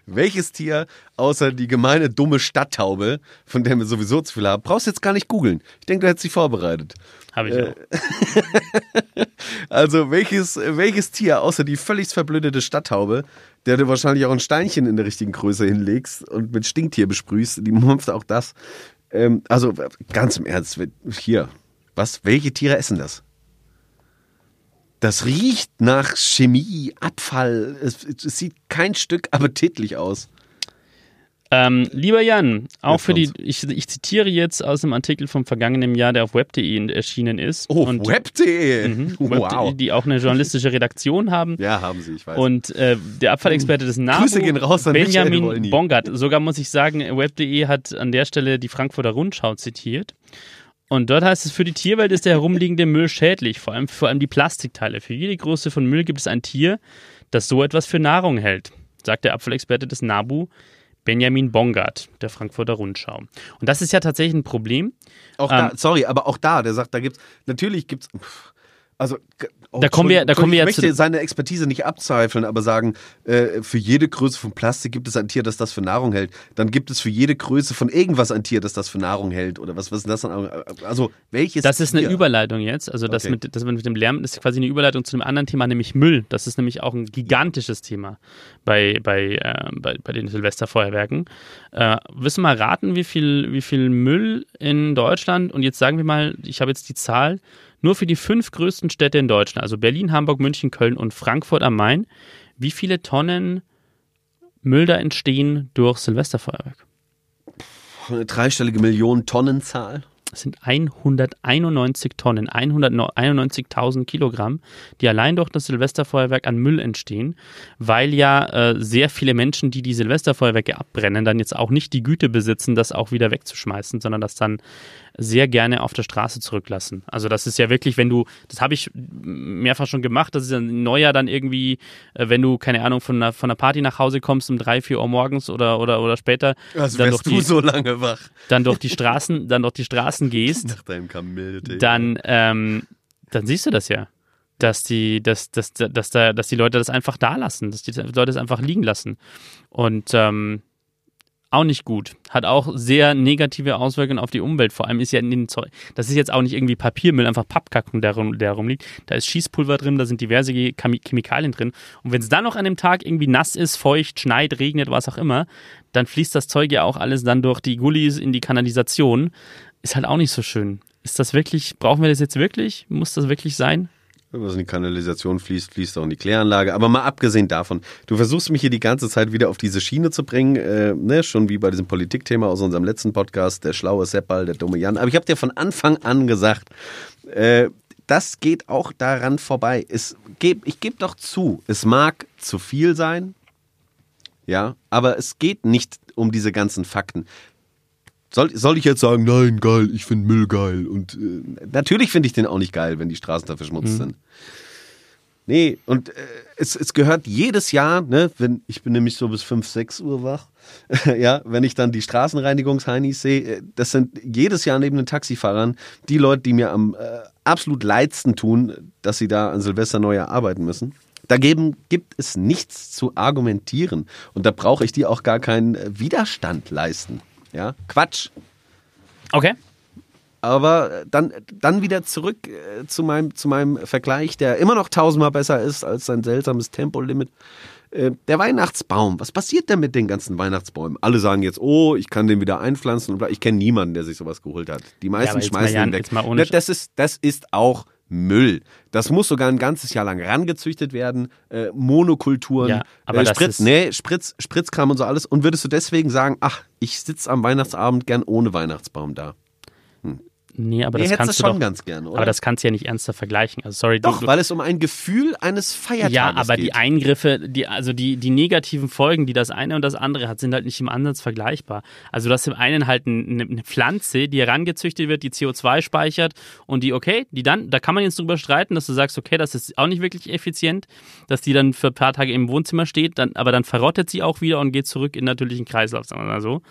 welches Tier außer die gemeine dumme Stadttaube, von der wir sowieso zu viel haben, brauchst du jetzt gar nicht googeln. Ich denke, du hättest sie vorbereitet. Habe ich Äh, auch. Also, welches, welches Tier außer die völlig verblödete Stadttaube, der du wahrscheinlich auch ein Steinchen in der richtigen Größe hinlegst und mit Stinktier besprühst, die mumpft auch das. Ähm, also, ganz im Ernst, hier, was, welche Tiere essen das? Das riecht nach Chemie, Abfall. Es, es sieht kein Stück appetitlich aus. Ähm, lieber Jan, auch für die, ich, ich zitiere jetzt aus einem Artikel vom vergangenen Jahr, der auf web.de erschienen ist. Oh, und, web.de. Mhm, Wow. die auch eine journalistische Redaktion haben. Ja, haben sie, ich weiß. Und äh, der Abfallexperte des NABU, Grüße gehen raus an Benjamin. Bongard. Sogar muss ich sagen, web.de hat an der Stelle die Frankfurter Rundschau zitiert. Und dort heißt es, für die Tierwelt ist der herumliegende Müll schädlich, vor allem, vor allem die Plastikteile. Für jede Größe von Müll gibt es ein Tier, das so etwas für Nahrung hält, sagt der Abfallexperte des NABU, Benjamin Bongard, der Frankfurter Rundschau. Und das ist ja tatsächlich ein Problem. Auch da, Ähm, sorry, aber auch da, der sagt, da gibt's, natürlich gibt's, pff, also, oh, Da kommen wir- da kommen wir ich möchte seine Expertise nicht abzweifeln, aber sagen, äh, für jede Größe von Plastik gibt es ein Tier, das das für Nahrung hält. Dann gibt es für jede Größe von irgendwas ein Tier, das das für Nahrung hält. Oder was, was ist das dann? Also, welches Das ist eine Tier? Überleitung jetzt. Also das, Okay. mit, das mit dem Lärm ist quasi eine Überleitung zu einem anderen Thema, nämlich Müll. Das ist nämlich auch ein gigantisches Thema bei, bei, äh, bei, bei den Silvesterfeuerwerken. Äh, willst du mal raten, wie viel, wie viel Müll in Deutschland, und jetzt sagen wir mal, ich habe jetzt die Zahl, nur für die fünf größten Städte in Deutschland, also Berlin, Hamburg, München, Köln und Frankfurt am Main, wie viele Tonnen Müll da entstehen durch Silvesterfeuerwerk? Eine dreistellige Millionen-Tonnen-Zahl. Das sind 191 Tonnen, 191.000 Kilogramm, die allein durch das Silvesterfeuerwerk an Müll entstehen, weil ja äh, sehr viele Menschen, die die Silvesterfeuerwerke abbrennen, dann jetzt auch nicht die Güte besitzen, das auch wieder wegzuschmeißen, sondern das dann sehr gerne auf der Straße zurücklassen. Also das ist ja wirklich, wenn du, das habe ich mehrfach schon gemacht, das ist ja ein Neujahr dann irgendwie, äh, wenn du, keine Ahnung, von einer, von einer Party nach Hause kommst um drei, vier Uhr morgens oder, oder, oder später, Also dann, wärst durch du die, so lange wach. dann durch die Straßen, dann durch die Straßen gehst Nach deinem Kamille. dann, ähm, dann siehst du das ja. Dass die, dass, dass, dass, da, dass die Leute das einfach da lassen, dass die Leute es einfach liegen lassen. Und ähm, auch nicht gut. Hat auch sehr negative Auswirkungen auf die Umwelt. Vor allem ist ja in den Zeug. Das ist jetzt auch nicht irgendwie Papiermüll, einfach Pappkacken, der, rum, der rumliegt. Da ist Schießpulver drin, da sind diverse Chemi- Chemikalien drin. Und wenn es dann noch an dem Tag irgendwie nass ist, feucht, schneit, regnet, was auch immer, dann fließt das Zeug ja auch alles dann durch die Gullis in die Kanalisation. Ist halt auch nicht so schön. Ist das wirklich, brauchen wir das jetzt wirklich? Muss das wirklich sein? Was in die Kanalisation fließt, fließt auch in die Kläranlage. Aber mal abgesehen davon, du versuchst mich hier die ganze Zeit wieder auf diese Schiene zu bringen, äh, ne? schon wie bei diesem Politikthema aus unserem letzten Podcast, der schlaue Seppal, der dumme Jan. Aber ich habe dir von Anfang an gesagt, äh, das geht auch daran vorbei. Es geb, ich gebe doch zu, es mag zu viel sein, ja, aber es geht nicht um diese ganzen Fakten. Soll, soll ich jetzt sagen, nein, geil, ich finde Müll geil. Und äh, natürlich finde ich den auch nicht geil, wenn die Straßen da verschmutzt Mhm. sind. Nee, und äh, es, es gehört jedes Jahr, ne, wenn ich bin nämlich so bis 5, 6 Uhr wach, ja, wenn ich dann die Straßenreinigungsheinis sehe, äh, das sind jedes Jahr neben den Taxifahrern die Leute, die mir am äh, absolut leidsten tun, dass sie da an Silvester Neujahr arbeiten müssen. Dagegen gibt es nichts zu argumentieren. Und da brauche ich dir auch gar keinen äh, Widerstand leisten. Ja, Quatsch. Okay. Aber dann, dann wieder zurück äh, zu, meinem, zu meinem Vergleich, der immer noch tausendmal besser ist als sein seltsames Tempolimit. Äh, der Weihnachtsbaum, was passiert denn mit den ganzen Weihnachtsbäumen? Alle sagen jetzt, oh, ich kann den wieder einpflanzen. und. Ich kenne niemanden, der sich sowas geholt hat. Die meisten aber jetzt mal, schmeißen Jan, ihn weg. Na, das, ist, das ist auch Müll. Das muss sogar ein ganzes Jahr lang rangezüchtet werden. Äh, Monokulturen, Ja, aber äh, Spritz, nee, Spritz, Spritzkram und so alles. Und würdest du deswegen sagen, ach, ich sitze am Weihnachtsabend gern ohne Weihnachtsbaum da? Nee, aber Nee, das kannst du schon doch, ganz gerne, oder? Aber das kannst du ja nicht ernster vergleichen. Also sorry, Doch, du, weil es um ein Gefühl eines Feiertages Ja, aber geht. die Eingriffe, die, also die, die negativen Folgen, die das eine und das andere hat, sind halt nicht im Ansatz vergleichbar. Also du hast im einen halt eine, eine Pflanze, die herangezüchtet wird, die CO2 speichert und die, okay, die dann, da kann man jetzt drüber streiten, dass du sagst, okay, das ist auch nicht wirklich effizient, dass die dann für ein paar Tage im Wohnzimmer steht, dann, aber dann verrottet sie auch wieder und geht zurück in den natürlichen Kreislauf, sagen wir mal so.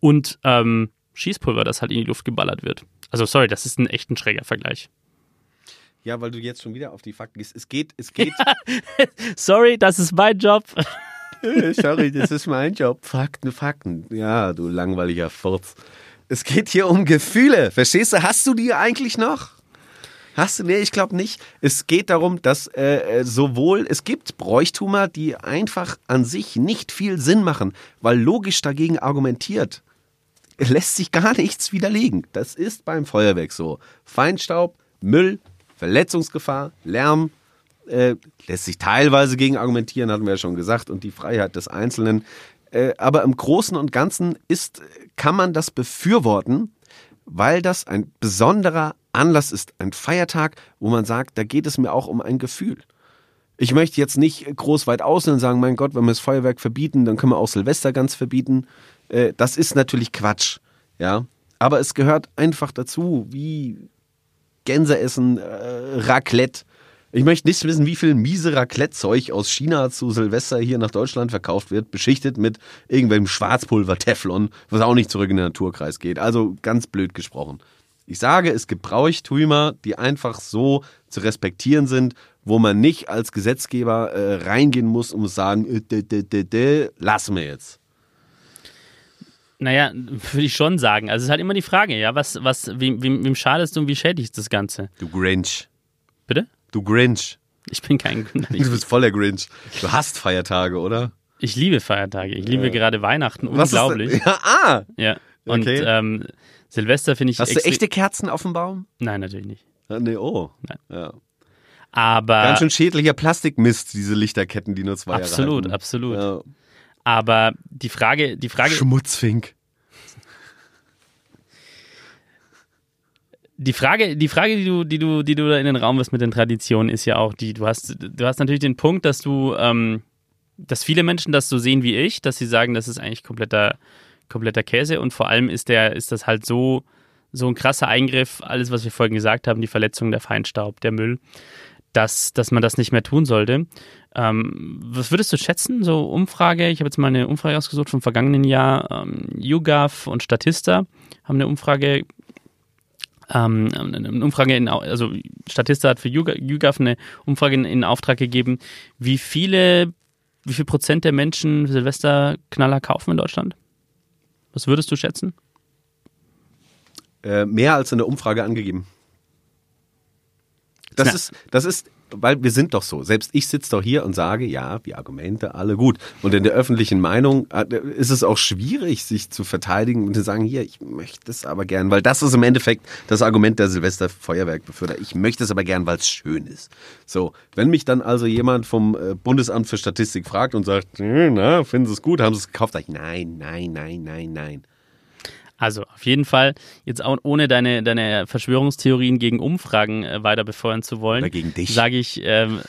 Und ähm, Schießpulver, das halt in die Luft geballert wird. Also sorry, das ist ein echt ein schräger Vergleich. ja, weil du jetzt schon wieder auf die Fakten gehst. Es geht, es geht. Sorry, das ist mein Job. Sorry, das ist mein Job. Fakten, Fakten. Ja, du langweiliger Furz. Es geht hier um Gefühle. Verstehst du? Hast du die eigentlich noch? Hast du? Nee, ich glaube nicht. Es geht darum, dass äh, äh, sowohl, es gibt Bräuchtümer, die einfach an sich nicht viel Sinn machen, weil logisch dagegen argumentiert. lässt sich gar nichts widerlegen. Das ist beim Feuerwerk so. Feinstaub, Müll, Verletzungsgefahr, Lärm, äh, lässt sich teilweise gegen argumentieren, hatten wir ja schon gesagt, und die Freiheit des Einzelnen. Äh, aber im Großen und Ganzen ist, kann man das befürworten, weil das ein besonderer Anlass ist, ein Feiertag, wo man sagt, da geht es mir auch um ein Gefühl. Ich möchte jetzt nicht groß weit aussehen und sagen, mein Gott, wenn wir das Feuerwerk verbieten, dann können wir auch Silvester ganz verbieten. Äh, das ist natürlich Quatsch, ja. Aber es gehört einfach dazu, wie Gänseessen, äh, Raclette. Ich möchte nicht wissen, wie viel miese Raclette-Zeug aus China zu Silvester hier nach Deutschland verkauft wird, beschichtet mit irgendwelchem Schwarzpulver, Teflon, was auch nicht zurück in den Naturkreis geht. Also ganz blöd gesprochen. Ich sage, es gibt Bräuchtümer, die einfach so zu respektieren sind, wo man nicht als Gesetzgeber äh, reingehen muss und muss sagen, äh, lassen wir jetzt. Naja, würde ich schon sagen. Also es ist halt immer die Frage, ja, was, was, wem, wem, wem schadest du und wie schädigt das Ganze? Du Grinch. Bitte? Du Grinch. Ich bin kein Du bist voller Grinch. Du hast Feiertage, oder? Ich liebe Feiertage. Ich liebe Ja. gerade Weihnachten. Was Unglaublich. Ja, ah! Ja. Und Okay. ähm, Silvester finde ich Hast du echte Kerzen auf dem Baum? Nein, natürlich nicht. Ah, nee, oh. Nein. Ja. Aber Ganz schön schädlicher Plastikmist, diese Lichterketten, die nur zwei absolut, Jahre halten. absolut. Ja. Aber die Frage, die Frage, Schmutzfink. die Frage, die Frage, die du, die du, die du da in den Raum wirst mit den Traditionen, ist ja auch die, du hast, du hast natürlich den Punkt, dass du, ähm, dass viele Menschen das so sehen wie ich, dass sie sagen, das ist eigentlich kompletter, kompletter Käse und vor allem ist der, ist das halt so, so ein krasser Eingriff, alles, was wir vorhin gesagt haben, die Verletzung, der Feinstaub, der Müll, dass, dass man das nicht mehr tun sollte. Ähm, was würdest du schätzen, so Umfrage? Ich habe jetzt mal eine Umfrage ausgesucht vom vergangenen Jahr. Ähm, YouGov und Statista haben eine Umfrage ähm, eine Umfrage in, also Statista hat für YouGov eine Umfrage in, in Auftrag gegeben, wie viele, wie viel Prozent der Menschen Silvesterknaller kaufen in Deutschland? Was würdest du schätzen? Äh, mehr als in der Umfrage angegeben. Das Na. ist, das ist, weil wir sind doch so. Selbst ich sitze doch hier und sage, ja, die Argumente alle gut. Und in der öffentlichen Meinung äh, ist es auch schwierig, sich zu verteidigen und zu sagen, hier, ich möchte es aber gern, weil das ist im Endeffekt das Argument der Silvesterfeuerwerkbeförder. Ich möchte es aber gern, weil es schön ist. So, wenn mich dann also jemand vom äh, Bundesamt für Statistik fragt und sagt, na, finden Sie es gut, haben Sie es gekauft, sage ich, nein, nein, nein, nein, nein. Also auf jeden Fall, jetzt auch ohne deine, deine Verschwörungstheorien gegen Umfragen äh, weiter befeuern zu wollen, Oder gegen dich. sage ich, ähm,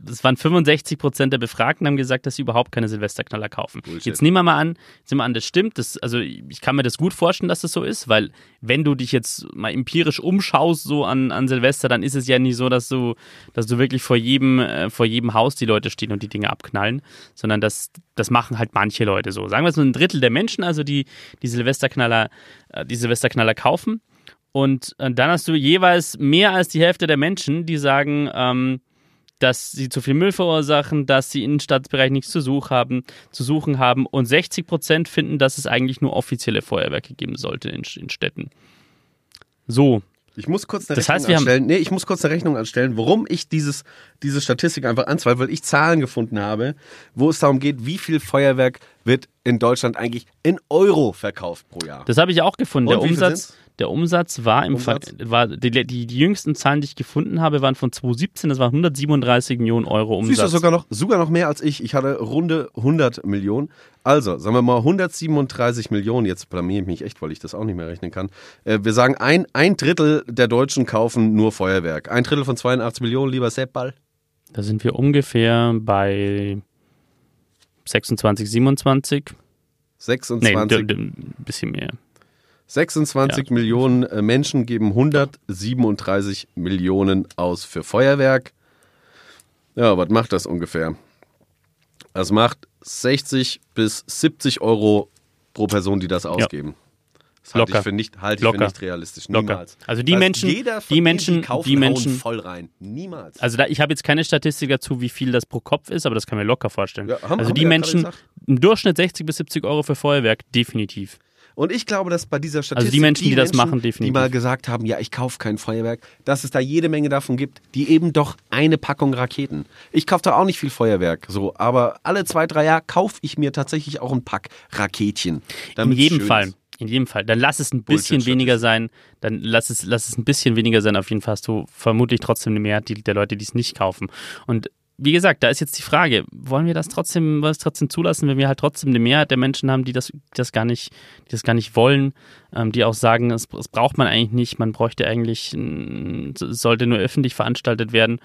das waren 65 Prozent der Befragten haben gesagt, dass sie überhaupt keine Silvesterknaller kaufen. Bullshit. Jetzt nehmen wir mal an, nehmen wir an, das stimmt. Das, also ich kann mir das gut vorstellen, dass das so ist, weil wenn du dich jetzt mal empirisch umschaust so an, an Silvester, dann ist es ja nicht so, dass du, dass du wirklich vor jedem, äh, vor jedem Haus die Leute stehen und die Dinge abknallen, sondern das, das machen halt manche Leute so. Sagen wir so ein Drittel der Menschen, also die die Silvesterknaller, äh, die Silvesterknaller kaufen. Und äh, dann hast du jeweils mehr als die Hälfte der Menschen, die sagen, ähm, dass sie zu viel Müll verursachen, dass sie im Innenstadtbereich nichts zu, such haben, zu suchen haben. Und 60 Prozent finden, dass es eigentlich nur offizielle Feuerwerke geben sollte in, in Städten. So. Ich muss kurz eine Das Rechnung heißt, anstellen. Nee, ich muss kurz eine Rechnung anstellen, warum ich dieses, diese Statistik einfach anzweifle, weil ich Zahlen gefunden habe, wo es darum geht, wie viel Feuerwerk wird in Deutschland eigentlich in Euro verkauft pro Jahr. Das habe ich auch gefunden. Und Der Umsatz? Der Umsatz war im Ver Umsatz? war die, die, die jüngsten Zahlen, die ich gefunden habe, waren von 2017. Das waren 137 Millionen Euro Siehst du Umsatz. sogar noch, sogar noch mehr als ich. Ich hatte runde 100 Millionen. Also, sagen wir mal 137 Millionen. Jetzt blamier ich mich echt, weil ich das auch nicht mehr rechnen kann. Äh, wir sagen, ein, ein Drittel der Deutschen kaufen nur Feuerwerk. Ein Drittel von 82 Millionen, lieber Sepp Ball. Da sind wir ungefähr bei 26, 27. 26, Nee, ein bisschen mehr. 26 Millionen äh, Menschen geben 137 Millionen aus für Feuerwerk. Ja, was macht das ungefähr? Das macht 60 bis 70 Euro pro Person, die das ausgeben. Das halte Locker. ich für nicht, halte ich für Locker. nicht realistisch. Locker. Niemals. Also die heißt, Menschen- die denen, Menschen- kaufen, die hauen Menschen- voll rein. Niemals. Also da, ich habe jetzt keine Statistik dazu, wie viel das pro Kopf ist, aber das kann man locker vorstellen. Ja, haben- also haben die ja Menschen, im Durchschnitt 60 bis 70 Euro für Feuerwerk, definitiv. Und ich glaube, dass bei dieser Statistik Also die Menschen, die das machen, definitiv. die mal gesagt haben, ja, ich kaufe kein Feuerwerk, dass es da jede Menge davon gibt, die eben doch eine Packung Raketen. Ich kaufe da auch nicht viel Feuerwerk, so, aber alle zwei, drei Jahre kaufe ich mir tatsächlich auch ein Pack Raketchen. In jedem Fall. ist. In jedem Fall. Dann lass es ein bisschen weniger sein. Dann lass es, lass es ein bisschen weniger sein. Auf jeden Fall hast du vermutlich trotzdem eine Mehrheit die- der Leute, die es nicht kaufen. Und wie gesagt, da ist jetzt die Frage, wollen wir das trotzdem, wollen wir das trotzdem zulassen, wenn wir halt trotzdem eine Mehrheit der Menschen haben, die das, die das gar nicht, die das gar nicht wollen, ähm, die auch sagen, es, es braucht man eigentlich nicht, man bräuchte eigentlich, sollte nur öffentlich veranstaltet werden.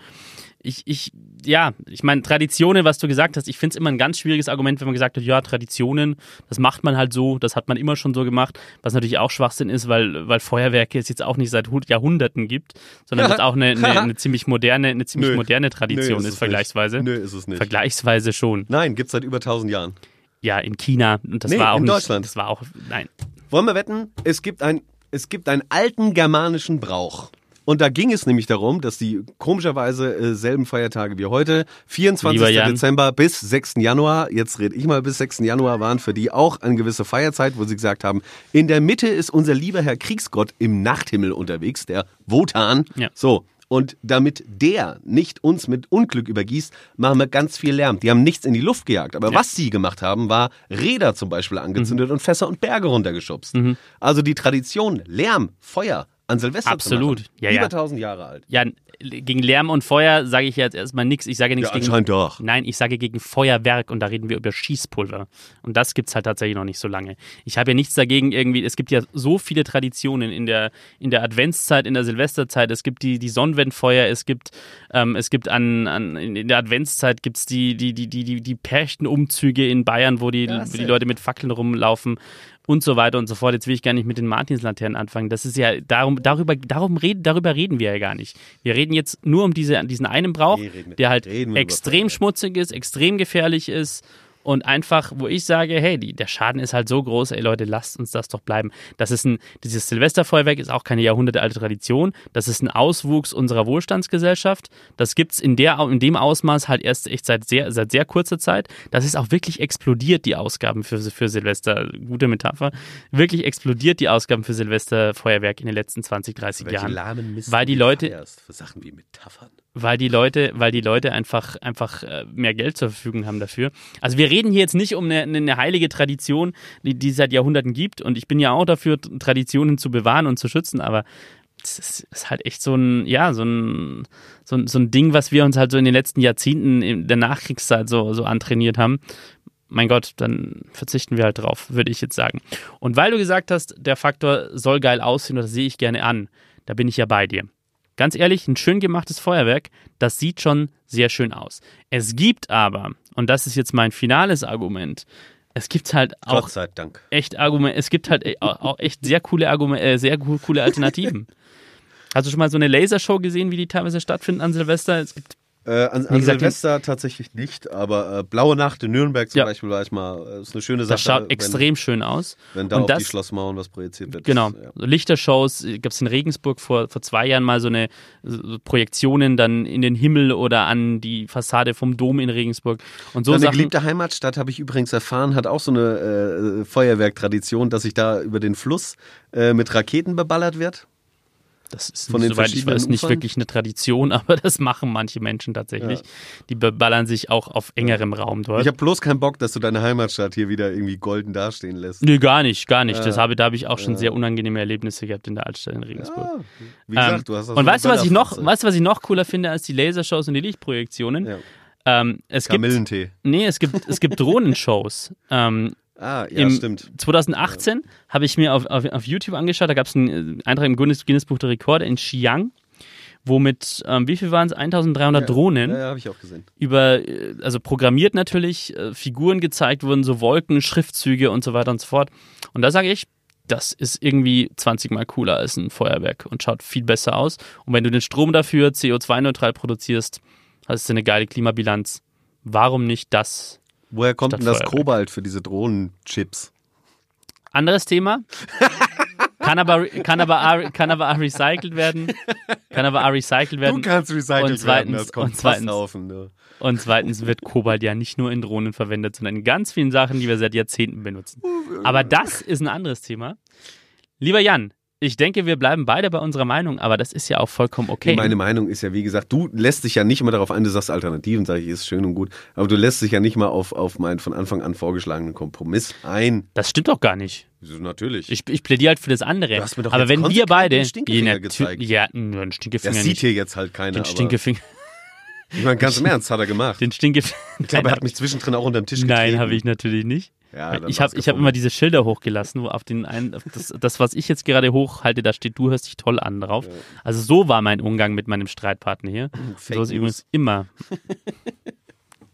Ich, ich, ja, ich meine, Traditionen, was du gesagt hast, ich finde es immer ein ganz schwieriges Argument, wenn man gesagt hat, ja, Traditionen, das macht man halt so, das hat man immer schon so gemacht, was natürlich auch Schwachsinn ist, weil, weil Feuerwerke es jetzt auch nicht seit Hu- Jahrhunderten gibt, sondern das auch eine, eine, eine ziemlich moderne, eine ziemlich Nö. moderne Tradition Nö, ist ist, es nicht. vergleichsweise. Nö, ist es nicht. Vergleichsweise schon. Nein, gibt's seit über 1000 Jahren. Ja, in China, und das Nee, war auch in nicht, Deutschland. das war auch, nein. Wollen wir wetten? Es gibt, ein, es gibt einen alten germanischen Brauch. Und da ging es nämlich darum, dass die komischerweise äh, selben Feiertage wie heute, 24. Lieber Jan. Dezember bis 6. Januar, jetzt rede ich mal bis 6. Januar, waren für die auch eine gewisse Feierzeit, wo sie gesagt haben, in der Mitte ist unser lieber Herr Kriegsgott im Nachthimmel unterwegs, der Wotan. Ja. So. Und damit der nicht uns mit Unglück übergießt, machen wir ganz viel Lärm. Die haben nichts in die Luft gejagt. Aber was sie gemacht haben, war Räder zum Beispiel angezündet Mhm. und Fässer und Berge runtergeschubst. Also die Tradition, Lärm, Feuer an Silvester Absolut. zu machen, Ja, über ja. 1000 Jahre alt. Ja, gegen Lärm und Feuer sage ich jetzt erstmal nichts. Ich sage nichts Ja, gegen. anscheinend doch. Nein, ich sage gegen Feuerwerk und da reden wir über Schießpulver. Und das gibt es halt tatsächlich noch nicht so lange. Ich habe ja nichts dagegen irgendwie, es gibt ja so viele Traditionen in der, in der Adventszeit, in der Silvesterzeit. Es gibt die, die Sonnenwendfeuer, es gibt, ähm, es gibt an, an, in der Adventszeit gibt es die, die, die, die, die, die Perchtenumzüge in Bayern, wo die, wo die. Leute mit Fackeln rumlaufen und so weiter und so fort. Jetzt will ich gar nicht mit den Martinslaternen anfangen. Das ist ja, darum, darüber, darum reden, darüber reden wir ja gar nicht. Wir reden jetzt nur um diese, diesen einen Brauch, Nee, wir- der halt extrem schmutzig ist, extrem gefährlich ist und einfach, wo ich sage, hey, die, der Schaden ist halt so groß, ey Leute, lasst uns das doch bleiben. Das ist ein, dieses Silvesterfeuerwerk ist auch keine jahrhundertealte Tradition. Das ist ein Auswuchs unserer Wohlstandsgesellschaft. Das gibt's in der, in dem Ausmaß halt erst echt seit sehr, seit sehr kurzer Zeit. Das ist auch wirklich explodiert, die Ausgaben für, für Silvester. Gute Metapher. Wirklich explodiert die Ausgaben für Silvesterfeuerwerk in den letzten 20, 30 Jahren. lahmen Mist Weil die Leute- für Sachen wie Metaphern. Weil die Leute, weil die Leute einfach, einfach äh, mehr Geld zur Verfügung haben dafür. Also wir reden hier jetzt nicht um eine, eine heilige Tradition, die, die es seit Jahrhunderten gibt. Und ich bin ja auch dafür, Traditionen zu bewahren und zu schützen, aber das ist, ist halt echt so ein, ja, so ein, so so ein Ding, was wir uns halt so in den letzten Jahrzehnten in der Nachkriegszeit so, so antrainiert haben. Mein Gott, dann verzichten wir halt drauf, würde ich jetzt sagen. Und weil du gesagt hast, der Faktor soll geil aussehen, oder sehe ich gerne an, da bin ich ja bei dir. Ganz ehrlich, ein schön gemachtes Feuerwerk, das sieht schon sehr schön aus. Es gibt aber, und das ist jetzt mein finales Argument, es gibt halt auch Gott sei Dank. echt Argument, es gibt halt e- auch echt sehr coole Argument, äh, sehr co- coole Alternativen. Hast du schon mal so eine Lasershow gesehen, wie die teilweise stattfinden an Silvester? Es gibt Äh, an an gesagt, Silvester tatsächlich nicht, aber äh, Blaue Nacht in Nürnberg zum Ja. Beispiel war ich mal, äh, ist eine schöne Sache. das schaut wenn- extrem schön aus. Wenn da Und auf die das- Schlossmauern was projiziert wird. Genau. Das, ja. Lichtershows gab es in Regensburg vor, vor zwei Jahren mal so eine so Projektionen dann in den Himmel oder an die Fassade vom Dom in Regensburg. Und so Deine Sachen. geliebte Heimatstadt, habe ich übrigens erfahren, hat auch so eine äh, Feuerwerktradition, dass sich da über den Fluss äh, mit Raketen beballert wird. Das ist, Von den soweit ich weiß, verschiedenen nicht Ufern? wirklich eine Tradition, aber das machen manche Menschen tatsächlich. Die beballern sich auch auf engerem Raum dort. Ich habe bloß keinen Bock, dass du deine Heimatstadt hier wieder irgendwie golden dastehen lässt. Nö, gar nicht, gar nicht. Das Ja. habe, da habe ich auch schon sehr unangenehme Erlebnisse gehabt in der Altstadt in Regensburg. Wie gesagt, Ähm, du hast das und weißt du, was ich noch, weißt du, was ich noch cooler finde als die Lasershows und die Lichtprojektionen? Ja. Ähm, es gibt, Kamillentee. nee, es gibt, es gibt Drohnenshows. ähm, Ah, ja, Im stimmt. 2018 habe ich mir auf, auf, auf YouTube angeschaut, da gab es einen äh, Eintrag im Guinness, Guinness Buch der Rekorde in Xi'an, wo mit, ähm, wie viel waren es, 1300 Drohnen Ja, ja habe ich auch gesehen. über, äh, also programmiert natürlich, äh, Figuren gezeigt wurden, so Wolken, Schriftzüge und so weiter und so fort. Und da sage ich, das ist irgendwie 20 mal cooler als ein Feuerwerk und schaut viel besser aus. Und wenn du den Strom dafür CO2-neutral produzierst, hast du eine geile Klimabilanz. Warum nicht das? Woher kommt denn das. Kobalt für diese Drohnenchips? Anderes Thema. Kann aber, kann, aber, kann aber recycelt werden. Kann aber recycelt werden. kannst recycelt und zweitens, werden, das kommt und zweitens, Posthaufen, ne? und zweitens wird Kobalt ja nicht nur in Drohnen verwendet, sondern in ganz vielen Sachen, die wir seit Jahrzehnten benutzen. Aber das ist ein anderes Thema. Lieber Jan, ich denke, wir bleiben beide bei unserer Meinung, aber das ist ja auch vollkommen okay. Meine Meinung ist ja, wie gesagt, du lässt dich ja nicht immer darauf ein, du sagst Alternativen, sage ich, ist schön und gut, aber du lässt dich ja nicht mal auf, auf meinen von Anfang an vorgeschlagenen Kompromiss ein. das stimmt doch gar nicht. Wieso, Natürlich. Ich, ich plädiere halt für das andere. Du hast mir doch aber wenn wir beide. den Stinkefinger Ja, gezeigt. Ja, ein Stinkefinger das sieht nicht. hier jetzt halt keiner, Den Stinkefinger. ich meine, ganz im Ernst, hat er gemacht. Den Stinkefinger. ich glaube, er hat mich zwischendrin auch unter den Tisch getreten. Nein, habe ich natürlich nicht. Ja, ich habe hab immer diese Schilder hochgelassen, wo auf den einen, auf das, das, was ich jetzt gerade hochhalte, da steht, du hörst dich toll an drauf. Also so war mein Umgang mit meinem Streitpartner hier. Fake so ist übrigens immer.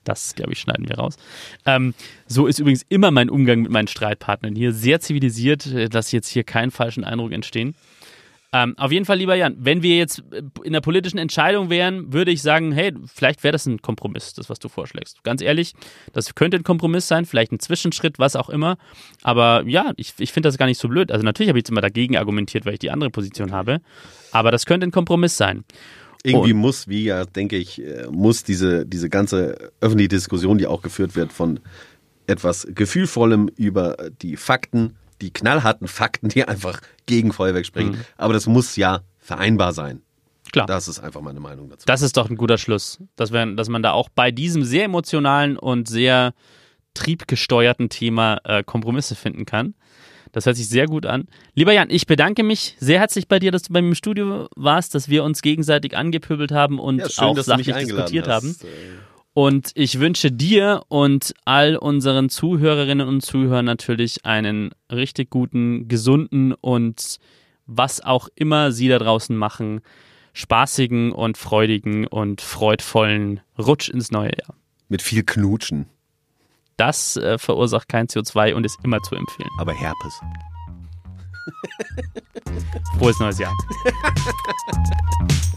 Das, glaube ich, schneiden wir raus. Ähm, so ist übrigens immer mein Umgang mit meinen Streitpartnern hier. Sehr zivilisiert, äh, dass jetzt hier keinen falschen Eindruck entstehen. Ähm, auf jeden Fall, lieber Jan, wenn wir jetzt äh, in der politischen Entscheidung wären, würde ich sagen, hey, vielleicht wäre das ein Kompromiss, das, was du vorschlägst. Ganz ehrlich, das könnte ein Kompromiss sein, vielleicht ein Zwischenschritt, was auch immer. Aber ja, ich, ich finde das gar nicht so blöd. Also natürlich habe ich jetzt immer dagegen argumentiert, weil ich die andere Position habe. Aber das könnte ein Kompromiss sein. Irgendwie Und- muss, wie ja, denke ich, äh, muss diese, diese ganze öffentliche Diskussion, die auch geführt wird von etwas Gefühlvollem über die Fakten, die knallharten Fakten, die einfach gegen Feuerwerk sprechen. Aber das muss ja vereinbar sein. Klar. Das ist einfach meine Meinung dazu. Das ist doch ein guter Schluss, dass, wir, dass man da auch bei diesem sehr emotionalen und sehr triebgesteuerten Thema äh, Kompromisse finden kann. Das hört sich sehr gut an. Lieber Jan, ich bedanke mich sehr herzlich bei dir, dass du bei mir im Studio warst, dass wir uns gegenseitig angepöbelt haben und ja, schön, auch sachlich diskutiert hast. haben. Und ich wünsche dir und all unseren Zuhörerinnen und Zuhörern natürlich einen richtig guten, gesunden und was auch immer sie da draußen machen, spaßigen und freudigen und freudvollen Rutsch ins neue Jahr. Mit viel Knutschen, Das äh, verursacht kein CO2 und ist immer zu empfehlen. aber Herpes. Frohes neues Jahr.